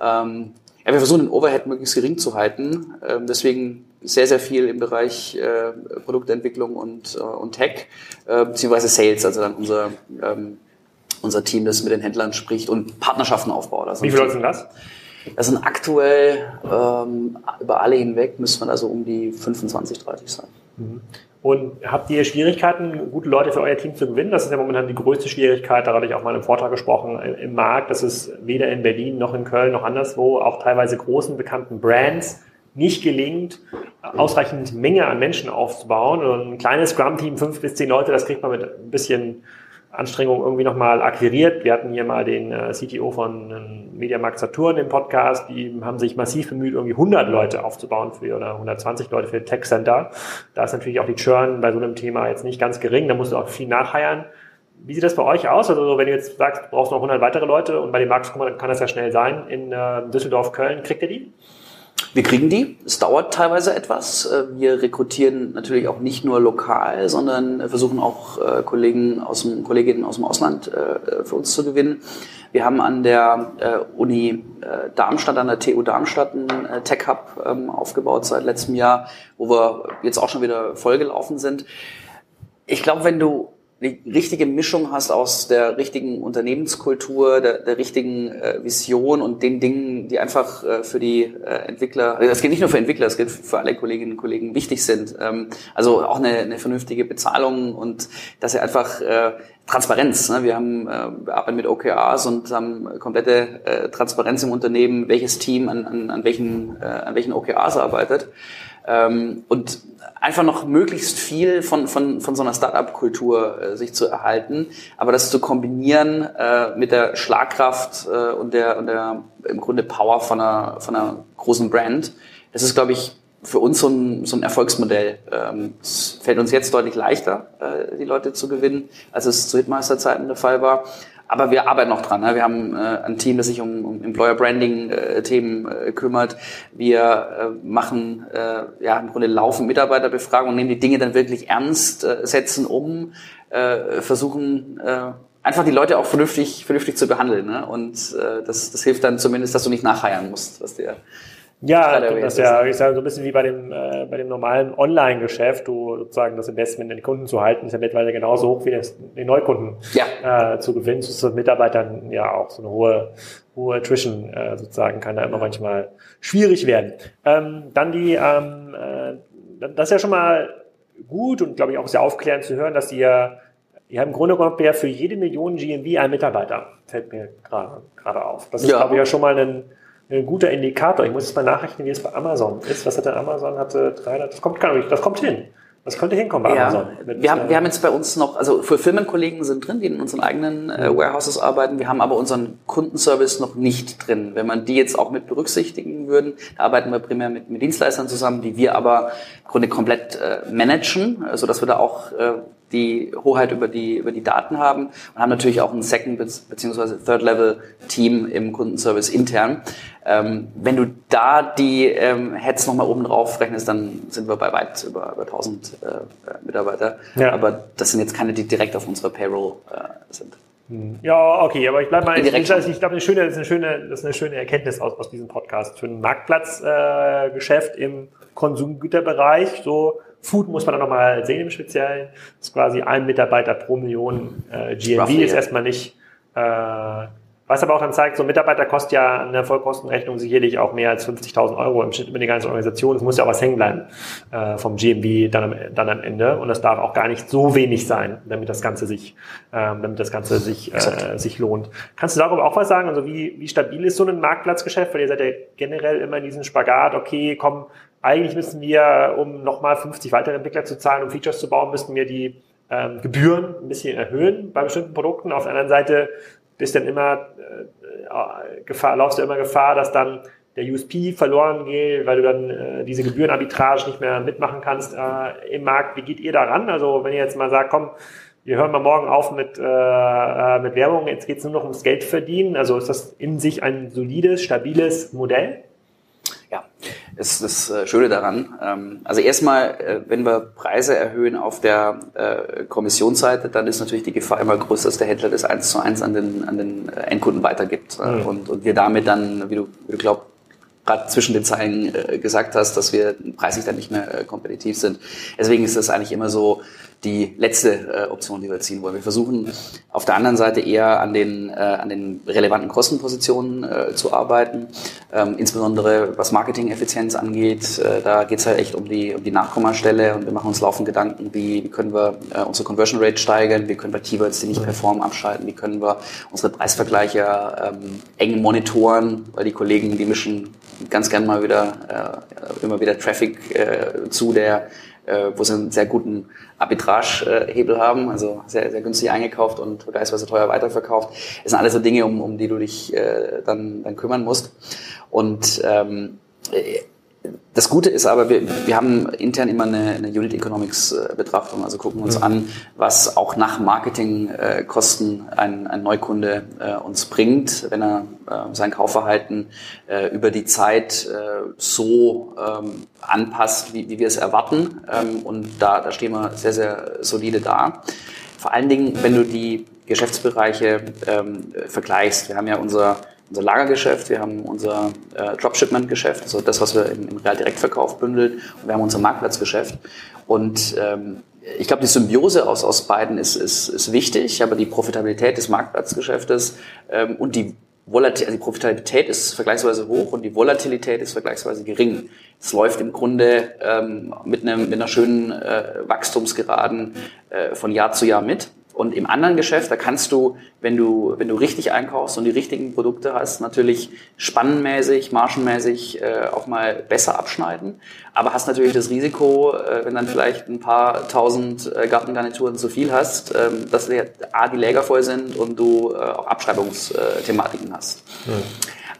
Ähm, ja, wir versuchen den Overhead möglichst gering zu halten. Ähm, deswegen sehr, sehr viel im Bereich äh, Produktentwicklung und, äh, und Tech, äh, beziehungsweise Sales, also dann unser, ähm, unser Team, das mit den Händlern spricht und Partnerschaften aufbaut. Also Wie viele Leute sind das? Das sind aktuell ähm, über alle hinweg, müsste man also um die 25, 30 sein. Mhm. Und habt ihr Schwierigkeiten, gute Leute für euer Team zu gewinnen? Das ist ja momentan die größte Schwierigkeit, da hatte ich auch mal im Vortrag gesprochen, im Markt, dass es weder in Berlin noch in Köln noch anderswo, auch teilweise großen bekannten Brands, nicht gelingt, ausreichend Menge an Menschen aufzubauen. Und ein kleines Scrum-Team, fünf bis zehn Leute, das kriegt man mit ein bisschen Anstrengung irgendwie nochmal akquiriert. Wir hatten hier mal den äh, CTO von äh, Mediamarkt Saturn im Podcast, die haben sich massiv bemüht, irgendwie 100 Leute aufzubauen für oder 120 Leute für Tech Center. Da ist natürlich auch die Churn bei so einem Thema jetzt nicht ganz gering, da musst du auch viel nachheiern. Wie sieht das bei euch aus? Also wenn du jetzt sagst, du brauchst noch 100 weitere Leute und bei den Markt kann das ja schnell sein in äh, Düsseldorf, Köln, kriegt ihr die? Wir kriegen die. Es dauert teilweise etwas. Äh, wir rekrutieren natürlich auch nicht nur lokal, sondern versuchen auch äh, Kollegen aus dem, Kolleginnen aus dem Ausland äh, für uns zu gewinnen. Wir haben an der Uni Darmstadt, an der TU Darmstadt einen Tech Hub ähm, aufgebaut seit letztem Jahr, wo wir jetzt auch schon wieder vollgelaufen sind. Ich glaube, wenn du die richtige Mischung hast aus der richtigen Unternehmenskultur, der, der richtigen äh, Vision und den Dingen, die einfach äh, für die äh, Entwickler, also das geht nicht nur für Entwickler, das geht für alle Kolleginnen und Kollegen wichtig sind. Ähm, also auch eine, eine vernünftige Bezahlung und dass sie einfach äh, Transparenz. Ne? Wir haben äh, wir arbeiten mit OKRs und haben komplette äh, Transparenz im Unternehmen, welches Team an, an, an welchen äh, an welchen OKRs arbeitet. Ähm, und einfach noch möglichst viel von, von, von so einer Startup-Kultur äh, sich zu erhalten, aber das zu kombinieren äh, mit der Schlagkraft äh, und der, und der im Grunde Power von einer, von einer großen Brand, das ist, glaube ich, für uns so ein, so ein Erfolgsmodell. Ähm, es fällt uns jetzt deutlich leichter, äh, die Leute zu gewinnen, als es zu Hitmeisterzeiten der Fall war. Aber wir arbeiten noch dran. Ne? Wir haben äh, ein Team, das sich um, um Employer Branding äh, Themen äh, kümmert. Wir äh, machen äh, ja im Grunde laufen Mitarbeiterbefragungen, nehmen die Dinge dann wirklich ernst, äh, setzen um, äh, versuchen äh, einfach die Leute auch vernünftig vernünftig zu behandeln. Ne? Und äh, das, das hilft dann zumindest, dass du nicht nachheiern musst, was dir ja, das ist ja, ich sage so ein bisschen wie bei dem, äh, bei dem normalen Online-Geschäft, du sozusagen das Investment in die Kunden zu halten, ist ja mittlerweile genauso hoch wie das, den Neukunden ja. äh, zu gewinnen. Zu Mitarbeitern ja auch so eine hohe, hohe Attrition äh, sozusagen kann da immer manchmal schwierig werden. Ähm, dann die, ähm, äh, das ist ja schon mal gut und glaube ich auch sehr aufklärend zu hören, dass ihr Ihr habt im Grunde genommen ja für jede Million GMV einen Mitarbeiter, fällt mir gerade gerade auf. Das ist, ja. glaube ich, ja schon mal ein, ein guter Indikator. Ich muss jetzt mal nachrechnen, wie es bei Amazon ist. Was hat der Amazon? Hatte 300, das kommt gar nicht, das kommt hin. Das könnte hinkommen bei ja, Amazon. Wir haben, wir haben jetzt bei uns noch, also Fulfillment-Kollegen sind drin, die in unseren eigenen äh, mhm. Warehouses arbeiten. Wir haben aber unseren Kundenservice noch nicht drin. Wenn man die jetzt auch mit berücksichtigen würden, da arbeiten wir primär mit, mit Dienstleistern zusammen, die wir aber im Grunde komplett äh, managen, so dass wir da auch äh, die Hoheit über die, über die Daten haben und haben natürlich auch ein Second- bzw. Third-Level-Team im Kundenservice intern. Ähm, wenn du da die ähm, Heads nochmal oben drauf rechnest, dann sind wir bei weit über, über 1000 äh, Mitarbeiter. Ja. Aber das sind jetzt keine, die direkt auf unserer Payroll äh, sind. Hm. Ja, okay, aber ich bleibe mal. Ich, ich glaube, eine schöne, das ist eine schöne, das ist eine schöne Erkenntnis aus, aus diesem Podcast für ein Marktplatzgeschäft äh, im Konsumgüterbereich. So Food muss man dann nochmal sehen im Speziellen. Das ist quasi ein Mitarbeiter pro Million äh, GMV ist erstmal nicht, äh, Was aber auch dann zeigt, so ein Mitarbeiter kostet ja eine Vollkostenrechnung sicherlich auch mehr als 50.000 Euro im Schnitt über die ganze Organisation. Es muss ja auch was hängen bleiben äh, vom GMB dann am, dann am Ende. Und das darf auch gar nicht so wenig sein, damit das Ganze sich, ähm, damit das Ganze sich, äh, sich lohnt. Kannst du darüber auch was sagen? Also wie, wie stabil ist so ein Marktplatzgeschäft? Weil ihr seid ja generell immer in diesem Spagat, okay, komm, eigentlich müssen wir, um nochmal 50 weitere Entwickler zu zahlen, um Features zu bauen, müssten wir die ähm, Gebühren ein bisschen erhöhen bei bestimmten Produkten. Auf der anderen Seite bist dann immer äh, Gefahr, laufst du immer Gefahr, dass dann der USP verloren geht, weil du dann äh, diese Gebührenarbitrage nicht mehr mitmachen kannst äh, im Markt. Wie geht ihr daran? Also wenn ihr jetzt mal sagt, komm, wir hören mal morgen auf mit, äh, äh mit Werbung, jetzt geht es nur noch ums Geld verdienen. Also ist das in sich ein solides, stabiles Modell? Ist das äh, Schöne daran. Ähm, also erstmal, äh, wenn wir Preise erhöhen auf der äh, Kommissionsseite, dann ist natürlich die Gefahr immer größer, dass der Händler das eins zu eins an den, an den Endkunden weitergibt. Mhm. Und, und wir damit dann, wie du, wie du glaubst, gerade zwischen den Zeilen gesagt hast, dass wir preislich dann nicht mehr kompetitiv sind. Deswegen ist das eigentlich immer so, die letzte äh, Option, die wir ziehen wollen. Wir versuchen auf der anderen Seite eher an den, äh, an den relevanten Kostenpositionen äh, zu arbeiten, ähm, insbesondere was Marketing-Effizienz angeht. Äh, da geht es halt echt um die, um die Nachkommastelle und wir machen uns laufend Gedanken, wie, wie können wir äh, unsere Conversion Rate steigern, wie können wir Keywords, die nicht performen, abschalten, wie können wir unsere Preisvergleiche ähm, eng monitoren, weil die Kollegen, die mischen ganz gern mal wieder äh, immer wieder Traffic äh, zu, der wo sie einen sehr guten Arbitragehebel haben, also sehr, sehr günstig eingekauft und vergleichsweise teuer weiterverkauft. Das sind alles so Dinge, um, um die du dich äh, dann, dann kümmern musst. Und ähm, das Gute ist aber, wir, wir haben intern immer eine, eine Unit Economics äh, Betrachtung, also gucken uns mhm. an, was auch nach Marketingkosten äh, ein, ein Neukunde äh, uns bringt, wenn er äh, sein Kaufverhalten äh, über die Zeit so ähm, anpasst, wie, wie wir es erwarten. Ähm, und da, da stehen wir sehr, sehr solide da. Vor allen Dingen, wenn du die Geschäftsbereiche ähm, vergleichst. Wir haben ja unser unser Lagergeschäft, wir haben unser äh, Dropshipment-Geschäft, also das, was wir im, im Real-Direktverkauf bündelt, und wir haben unser Marktplatzgeschäft. Und ähm, ich glaube, die Symbiose aus, aus beiden ist, ist, ist wichtig, aber die Profitabilität des Marktplatzgeschäftes ähm, und die Volatilität, also die Profitabilität ist vergleichsweise hoch und die Volatilität ist vergleichsweise gering. Es läuft im Grunde ähm, mit, einem, mit einer schönen äh, Wachstumsgeraden äh, von Jahr zu Jahr mit. Und im anderen Geschäft, da kannst du, wenn du, wenn du richtig einkaufst und die richtigen Produkte hast, natürlich spannenmäßig, margenmäßig äh, auch mal besser abschneiden. Aber hast natürlich das Risiko, äh, wenn dann vielleicht ein paar tausend äh, Gartengarnituren zu viel hast, äh, dass A, die Läger voll sind und du äh, auch Abschreibungsthematiken hast. Ja.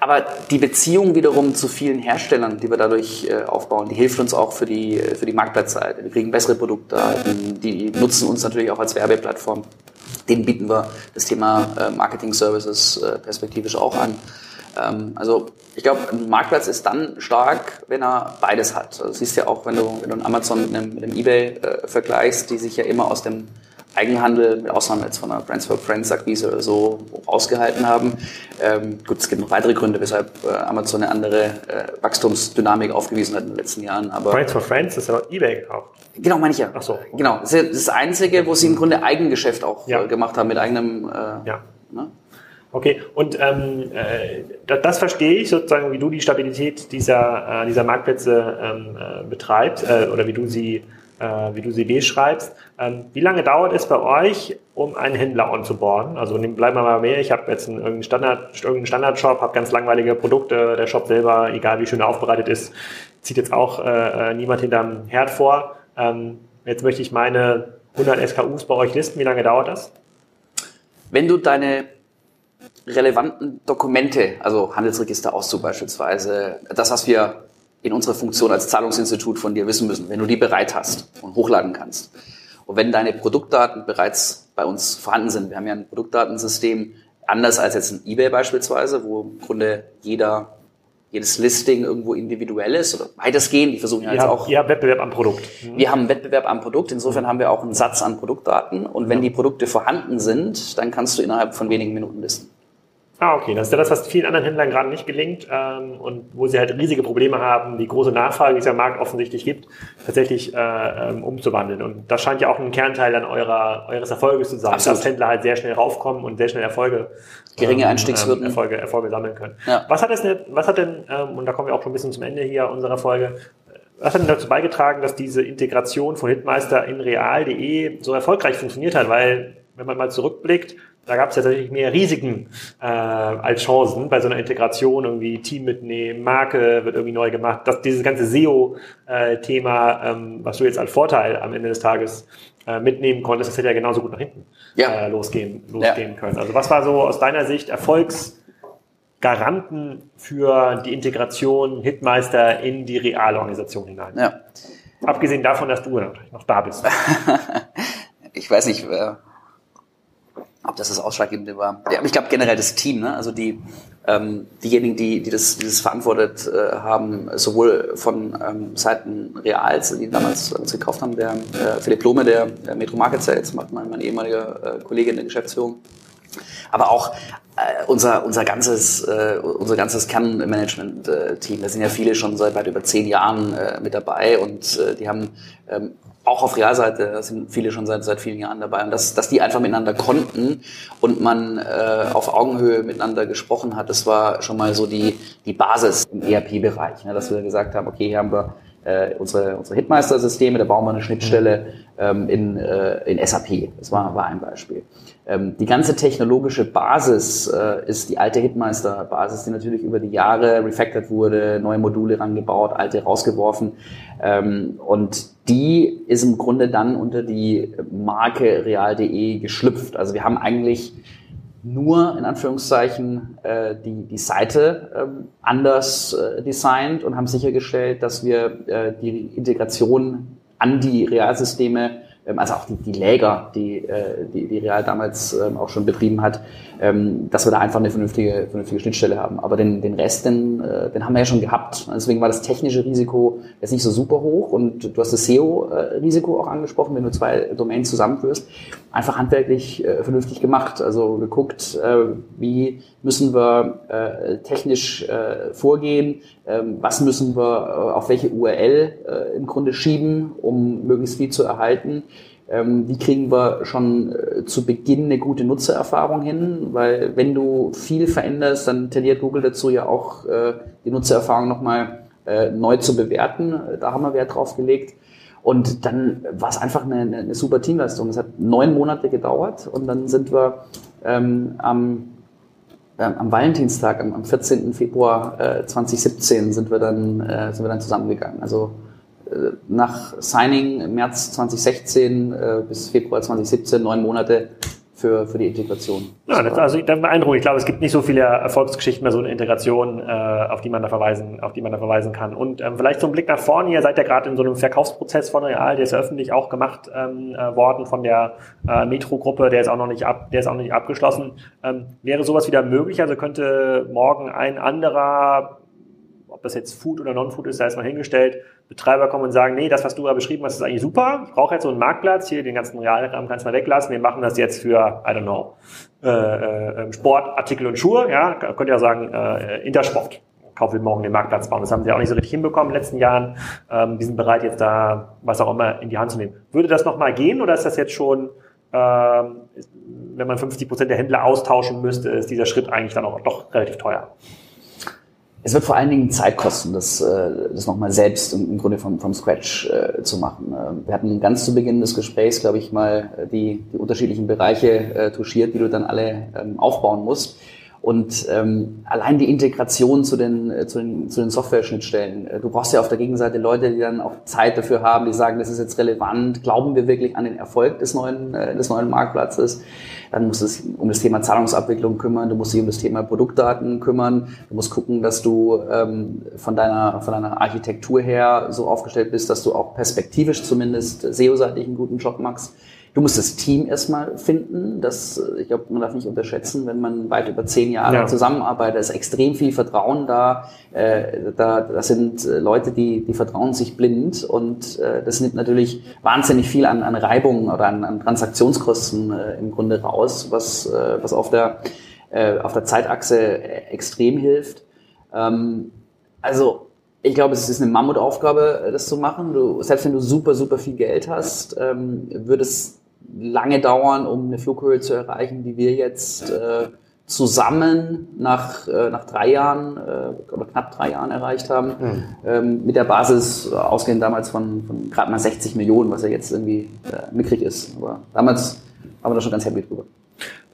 Aber die Beziehung wiederum zu vielen Herstellern, die wir dadurch äh, aufbauen, die hilft uns auch für die, für die Marktplatzseite. Wir kriegen bessere Produkte, die nutzen uns natürlich auch als Werbeplattform. Den bieten wir das Thema äh, Marketing Services äh, perspektivisch auch an. Ähm, also ich glaube, ein Marktplatz ist dann stark, wenn er beides hat. Also, siehst ja auch, wenn du, wenn du einen Amazon mit einem, mit einem eBay äh, vergleichst, die sich ja immer aus dem Eigenhandel, mit Ausnahme jetzt von einer Brands for Friends Akquise oder so, rausgehalten haben. Ähm, gut, es gibt noch weitere Gründe, weshalb äh, Amazon eine andere äh, Wachstumsdynamik aufgewiesen hat in den letzten Jahren. Aber Brands for Friends ist ja eBay gekauft. Genau, meine ich ja. Ach so. Genau, das ist das Einzige, wo sie im Grunde Eigengeschäft auch ja. äh, gemacht haben mit eigenem. Äh, ja. Ne? Okay, und ähm, äh, das, verstehe ich sozusagen, wie du die Stabilität dieser, äh, dieser Marktplätze ähm, äh, betreibst oder wie du sie wie du sie beschreibst. Ähm, wie lange dauert es bei euch, um einen Händler onzuboarden? Also bleiben wir mal mehr. Ich habe jetzt einen, irgendeinen, Standard, irgendeinen Standard-Shop, habe ganz langweilige Produkte. Der Shop selber, egal wie schön er aufbereitet ist, zieht jetzt auch äh, äh niemand hinterm Herd vor. Ähm, jetzt möchte ich meine 100 SKUs bei euch listen. Wie lange dauert das? Wenn du deine relevanten Dokumente, also Handelsregisterauszug beispielsweise, das, was wir in unserer Funktion als Zahlungsinstitut von dir wissen müssen, wenn du die bereit hast und hochladen kannst. Und wenn deine Produktdaten bereits bei uns vorhanden sind, wir haben ja ein Produktdatensystem, anders als jetzt ein eBay beispielsweise, wo im Grunde jeder jedes Listing irgendwo individuell ist oder weitestgehend. Die versuchen ja jetzt auch. Habt Wettbewerb am Produkt. Mhm. Wir haben Wettbewerb am Produkt. Insofern haben wir auch einen Satz an Produktdaten. Und wenn die Produkte vorhanden sind, dann kannst du innerhalb von wenigen Minuten listen. Ah, okay. Das ist ja das, was vielen anderen Händlern gerade nicht gelingt ähm, und wo sie halt riesige Probleme haben, die große Nachfrage, die es am Markt offensichtlich gibt, tatsächlich äh, ähm, umzuwandeln. Und das scheint ja auch ein Kernteil dann eurer, eures Erfolges zu sein, Absolut. dass Händler halt sehr schnell raufkommen und sehr schnell Erfolge, geringe ähm, Einstiegshürden, Erfolge, Erfolge sammeln können. Ja. Was hat es denn, was hat denn, ähm, und da kommen wir auch schon ein bisschen zum Ende hier unserer Folge, was hat denn dazu beigetragen, dass diese Integration von Hitmeister in real.de so erfolgreich funktioniert hat? Weil, wenn man mal zurückblickt, da gab es ja tatsächlich mehr Risiken äh, als Chancen bei so einer Integration, irgendwie Team mitnehmen, Marke wird irgendwie neu gemacht. Das, dieses ganze SEO-Thema, ähm, was du jetzt als Vorteil am Ende des Tages äh, mitnehmen konntest, das hätte ja genauso gut nach hinten ja. äh, losgehen, losgehen ja. können. Also was war so aus deiner Sicht Erfolgsgaranten für die Integration Hitmeister in die reale Organisation hinein? Ja. Abgesehen davon, dass du noch da bist. ich weiß nicht, äh ob das das Ausschlaggebende war. Ja, aber ich glaube generell das Team, ne? also die, ähm, diejenigen, die, die, das, die das verantwortet äh, haben, sowohl von ähm, Seiten Reals, die damals uns gekauft haben, der äh, Philipp Lohme, der, der Metro Market Sales, macht mein, mein ehemaliger äh, Kollege in der Geschäftsführung, aber auch äh, unser, unser ganzes, äh, unser ganzes Kernmanagement-Team. Da sind ja viele schon seit weit über zehn Jahren äh, mit dabei und äh, die haben ähm, auch auf Realseite, da sind viele schon seit, seit vielen Jahren dabei. Und dass, dass die einfach miteinander konnten und man äh, auf Augenhöhe miteinander gesprochen hat, das war schon mal so die, die Basis im ERP-Bereich. Ne? Dass wir gesagt haben, okay, hier haben wir äh, unsere, unsere Hitmeister-Systeme, da bauen wir eine Schnittstelle ähm, in, äh, in SAP. Das war, war ein Beispiel. Ähm, die ganze technologische Basis äh, ist die alte Hitmeister-Basis, die natürlich über die Jahre refactored wurde, neue Module rangebaut, alte rausgeworfen. Ähm, und die ist im Grunde dann unter die Marke real.de geschlüpft. Also wir haben eigentlich nur in Anführungszeichen äh, die, die Seite ähm, anders äh, designt und haben sichergestellt, dass wir äh, die Integration an die Realsysteme also auch die, die Läger, die, äh, die, die Real damals ähm, auch schon betrieben hat, ähm, dass wir da einfach eine vernünftige, vernünftige Schnittstelle haben. Aber den, den Rest, den, äh, den haben wir ja schon gehabt. Deswegen war das technische Risiko jetzt nicht so super hoch und du hast das SEO-Risiko auch angesprochen, wenn du zwei Domains zusammenführst. Einfach handwerklich äh, vernünftig gemacht. Also geguckt, wie müssen wir äh, technisch äh, vorgehen, ähm, was müssen wir äh, auf welche URL äh, im Grunde schieben, um möglichst viel zu erhalten. Ähm, wie kriegen wir schon äh, zu Beginn eine gute Nutzererfahrung hin? Weil wenn du viel veränderst, dann tendiert Google dazu ja auch äh, die Nutzererfahrung nochmal neu zu bewerten. Da haben wir Wert drauf gelegt. Und dann war es einfach eine, eine, super Teamleistung. Es hat neun Monate gedauert und dann sind wir ähm, am am Valentinstag, am, am 14. Februar äh, 2017 sind wir dann, äh, sind wir dann zusammengegangen. Also äh, nach Signing im März 2016 äh, bis Februar 2017, neun Monate, für, für die Integration. Ja, das, also das beeindruckend. Ich glaube, es gibt nicht so viele Erfolgsgeschichten bei so einer Integration, äh, auf die man da verweisen, auf die man da verweisen kann. Und ähm, vielleicht so ein Blick nach vorne. Ihr seid ja gerade in so einem Verkaufsprozess von Real, der ist ja öffentlich auch gemacht ähm, äh, worden von der äh, Metro-Gruppe, der ist auch noch nicht ab, der ist auch noch nicht abgeschlossen. Ähm, wäre sowas wieder möglich? Also könnte morgen ein anderer ob das jetzt Food oder Non-Food ist, da ist mal hingestellt, Betreiber kommen und sagen, nee, das, was du da beschrieben hast, ist eigentlich super. Ich brauche jetzt so einen Marktplatz, hier den ganzen Realrahmen kannst du mal weglassen. Wir machen das jetzt für, I don't know, äh, äh, Sport, Artikel und Schuhe. Ja, könnt ihr ja sagen, äh, Intersport. Kauf will morgen den Marktplatz bauen. Das haben sie auch nicht so richtig hinbekommen in den letzten Jahren. Ähm, die sind bereit, jetzt da was auch immer in die Hand zu nehmen. Würde das nochmal gehen oder ist das jetzt schon, ähm, wenn man 50 Prozent der Händler austauschen müsste, ist dieser Schritt eigentlich dann auch doch relativ teuer? Es wird vor allen Dingen Zeit kosten, das, äh, das nochmal selbst im Grunde vom, vom Scratch äh, zu machen. Äh, wir hatten ganz zu Beginn des Gesprächs, glaube ich, mal die, die unterschiedlichen Bereiche äh, touchiert, die du dann alle ähm, aufbauen musst. Und ähm, allein die Integration zu den, äh, zu den, zu den Software-Schnittstellen. Äh, du brauchst ja auf der Gegenseite Leute, die dann auch Zeit dafür haben, die sagen, das ist jetzt relevant, glauben wir wirklich an den Erfolg des neuen, äh, des neuen Marktplatzes. Dann musst du es um das Thema Zahlungsabwicklung kümmern, du musst dich um das Thema Produktdaten kümmern, du musst gucken, dass du ähm, von, deiner, von deiner Architektur her so aufgestellt bist, dass du auch perspektivisch zumindest SEO-seitig einen guten Job machst. Du musst das Team erstmal finden. Das, ich glaube, man darf nicht unterschätzen, wenn man weit über zehn Jahre ja. zusammenarbeitet, ist extrem viel Vertrauen da. Äh, da. Das sind äh, Leute, die, die vertrauen sich blind und äh, das nimmt natürlich wahnsinnig viel an, an Reibung oder an, an Transaktionskosten äh, im Grunde raus, was, äh, was auf der äh, auf der Zeitachse äh, extrem hilft. Ähm, also ich glaube, es ist eine Mammutaufgabe, das zu machen. Du, selbst wenn du super, super viel Geld hast, ähm, wird es lange dauern, um eine Flughöhe zu erreichen, die wir jetzt äh, zusammen nach, äh, nach drei Jahren äh, oder knapp drei Jahren erreicht haben. Mhm. Ähm, mit der Basis ausgehend damals von, von gerade mal 60 Millionen, was ja jetzt irgendwie äh, mickrig ist. Aber damals waren wir da schon ganz happy drüber.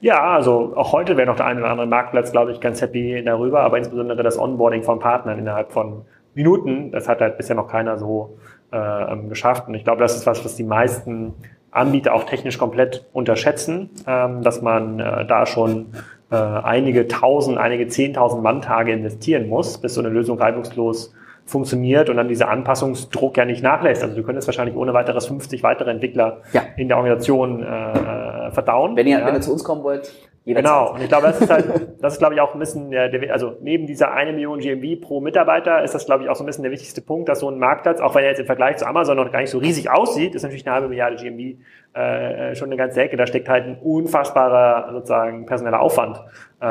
Ja, also auch heute wäre noch der eine oder andere Marktplatz, glaube ich, ganz happy darüber, aber insbesondere das Onboarding von Partnern innerhalb von Minuten, das hat halt bisher noch keiner so äh, ähm, geschafft. Und ich glaube, das ist was, was die meisten Anbieter auch technisch komplett unterschätzen, ähm, dass man äh, da schon äh, einige tausend, einige zehntausend Manntage investieren muss, bis so eine Lösung reibungslos funktioniert und dann dieser Anpassungsdruck ja nicht nachlässt. Also du könntest wahrscheinlich ohne weiteres 50 weitere Entwickler ja. in der Organisation äh, äh, verdauen. Wenn ihr, ja. wenn ihr zu uns kommen wollt, Genau, und ich glaube, das ist halt, das ist glaube ich auch ein bisschen der, also neben dieser eine Million GMV pro Mitarbeiter ist das glaube ich auch so ein bisschen der wichtigste Punkt, dass so ein Marktplatz, auch wenn er jetzt im Vergleich zu Amazon noch gar nicht so riesig aussieht, ist natürlich eine halbe Milliarde GMV äh, schon eine ganze Ecke. Da steckt halt ein unfassbarer sozusagen personeller Aufwand äh,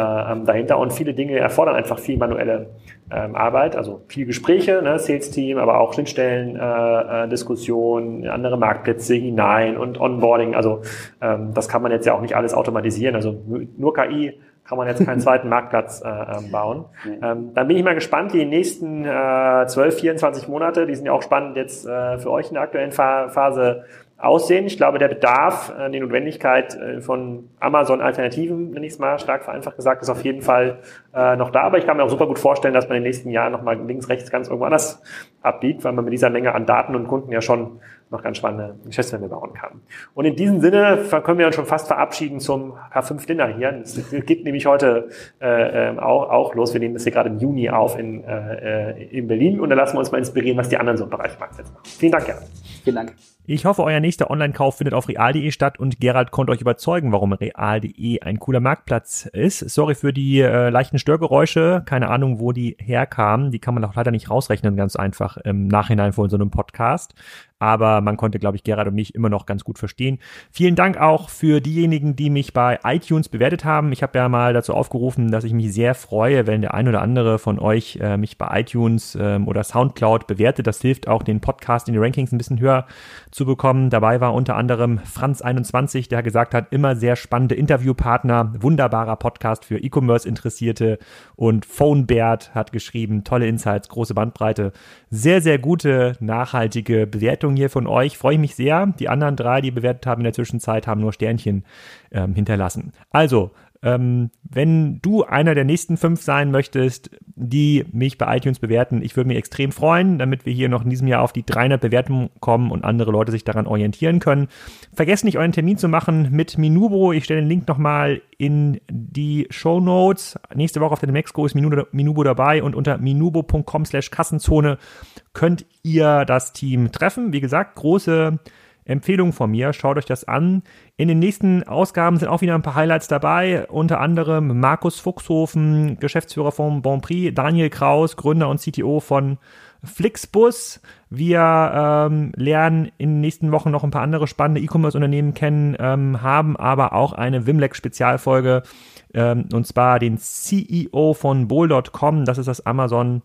dahinter. Und viele Dinge erfordern einfach viel manuelle ähm, Arbeit, also viel Gespräche, ne, Sales-Team, aber auch Schnittstellen, äh, äh, Diskussionen, andere Marktplätze hinein und Onboarding. Also ähm, das kann man jetzt ja auch nicht alles automatisieren. Also nur KI kann man jetzt keinen zweiten Marktplatz äh, ähm, bauen. Ähm, dann bin ich mal gespannt, die nächsten äh, 12, 24 Monate, die sind ja auch spannend jetzt äh, für euch in der aktuellen Phase aussehen. Ich glaube, der Bedarf, äh, die Notwendigkeit äh, von Amazon-Alternativen, nenne ich es mal stark vereinfacht gesagt, ist auf jeden Fall äh, noch da. Aber ich kann mir auch super gut vorstellen, dass man in den nächsten Jahren nochmal links, rechts ganz irgendwo anders abbiegt, weil man mit dieser Menge an Daten und Kunden ja schon noch ganz spannende Geschäftsmodelle bauen kann. Und in diesem Sinne können wir uns schon fast verabschieden zum K5-Dinner hier. Es geht nämlich heute äh, auch, auch los. Wir nehmen das hier gerade im Juni auf in, äh, in Berlin und da lassen wir uns mal inspirieren, was die anderen so im Bereich Markt jetzt machen. Vielen Dank, Gerhard. Vielen Dank. Ich hoffe, euer nächster Online-Kauf findet auf real.de statt und Gerald konnte euch überzeugen, warum real.de ein cooler Marktplatz ist. Sorry für die äh, leichten Störgeräusche. Keine Ahnung, wo die herkamen. Die kann man auch leider nicht rausrechnen, ganz einfach im Nachhinein von so einem Podcast aber man konnte, glaube ich, Gerard und mich immer noch ganz gut verstehen. Vielen Dank auch für diejenigen, die mich bei iTunes bewertet haben. Ich habe ja mal dazu aufgerufen, dass ich mich sehr freue, wenn der ein oder andere von euch äh, mich bei iTunes ähm, oder Soundcloud bewertet. Das hilft auch, den Podcast in die Rankings ein bisschen höher zu bekommen. Dabei war unter anderem Franz21, der gesagt hat, immer sehr spannende Interviewpartner, wunderbarer Podcast für E-Commerce-Interessierte und PhoneBert hat geschrieben, tolle Insights, große Bandbreite, sehr, sehr gute, nachhaltige Bewertung Bewertung hier von euch. Freue ich mich sehr. Die anderen drei, die bewertet haben in der Zwischenzeit, haben nur Sternchen ähm, hinterlassen. Also, ähm, wenn du einer der nächsten fünf sein möchtest, die mich bei iTunes bewerten, ich würde mich extrem freuen, damit wir hier noch in diesem Jahr auf die 300 Bewertungen kommen und andere Leute sich daran orientieren können. Vergesst nicht, euren Termin zu machen mit Minubo. Ich stelle den Link nochmal in die Show Notes. Nächste Woche auf der Mexiko ist Minubo dabei und unter minubo.com slash Kassenzone könnt ihr das Team treffen. Wie gesagt, große Empfehlung von mir. Schaut euch das an. In den nächsten Ausgaben sind auch wieder ein paar Highlights dabei. Unter anderem Markus Fuchshofen, Geschäftsführer von Bonprix, Daniel Kraus, Gründer und CTO von Flixbus. Wir ähm, lernen in den nächsten Wochen noch ein paar andere spannende E-Commerce-Unternehmen kennen, ähm, haben aber auch eine Wimlex-Spezialfolge ähm, und zwar den CEO von Bol.com. Das ist das Amazon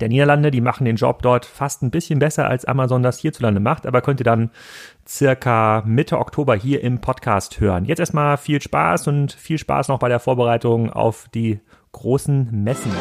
der Niederlande. Die machen den Job dort fast ein bisschen besser, als Amazon das hierzulande macht, aber könnt ihr dann circa Mitte Oktober hier im Podcast hören. Jetzt erstmal viel Spaß und viel Spaß noch bei der Vorbereitung auf die großen Messen.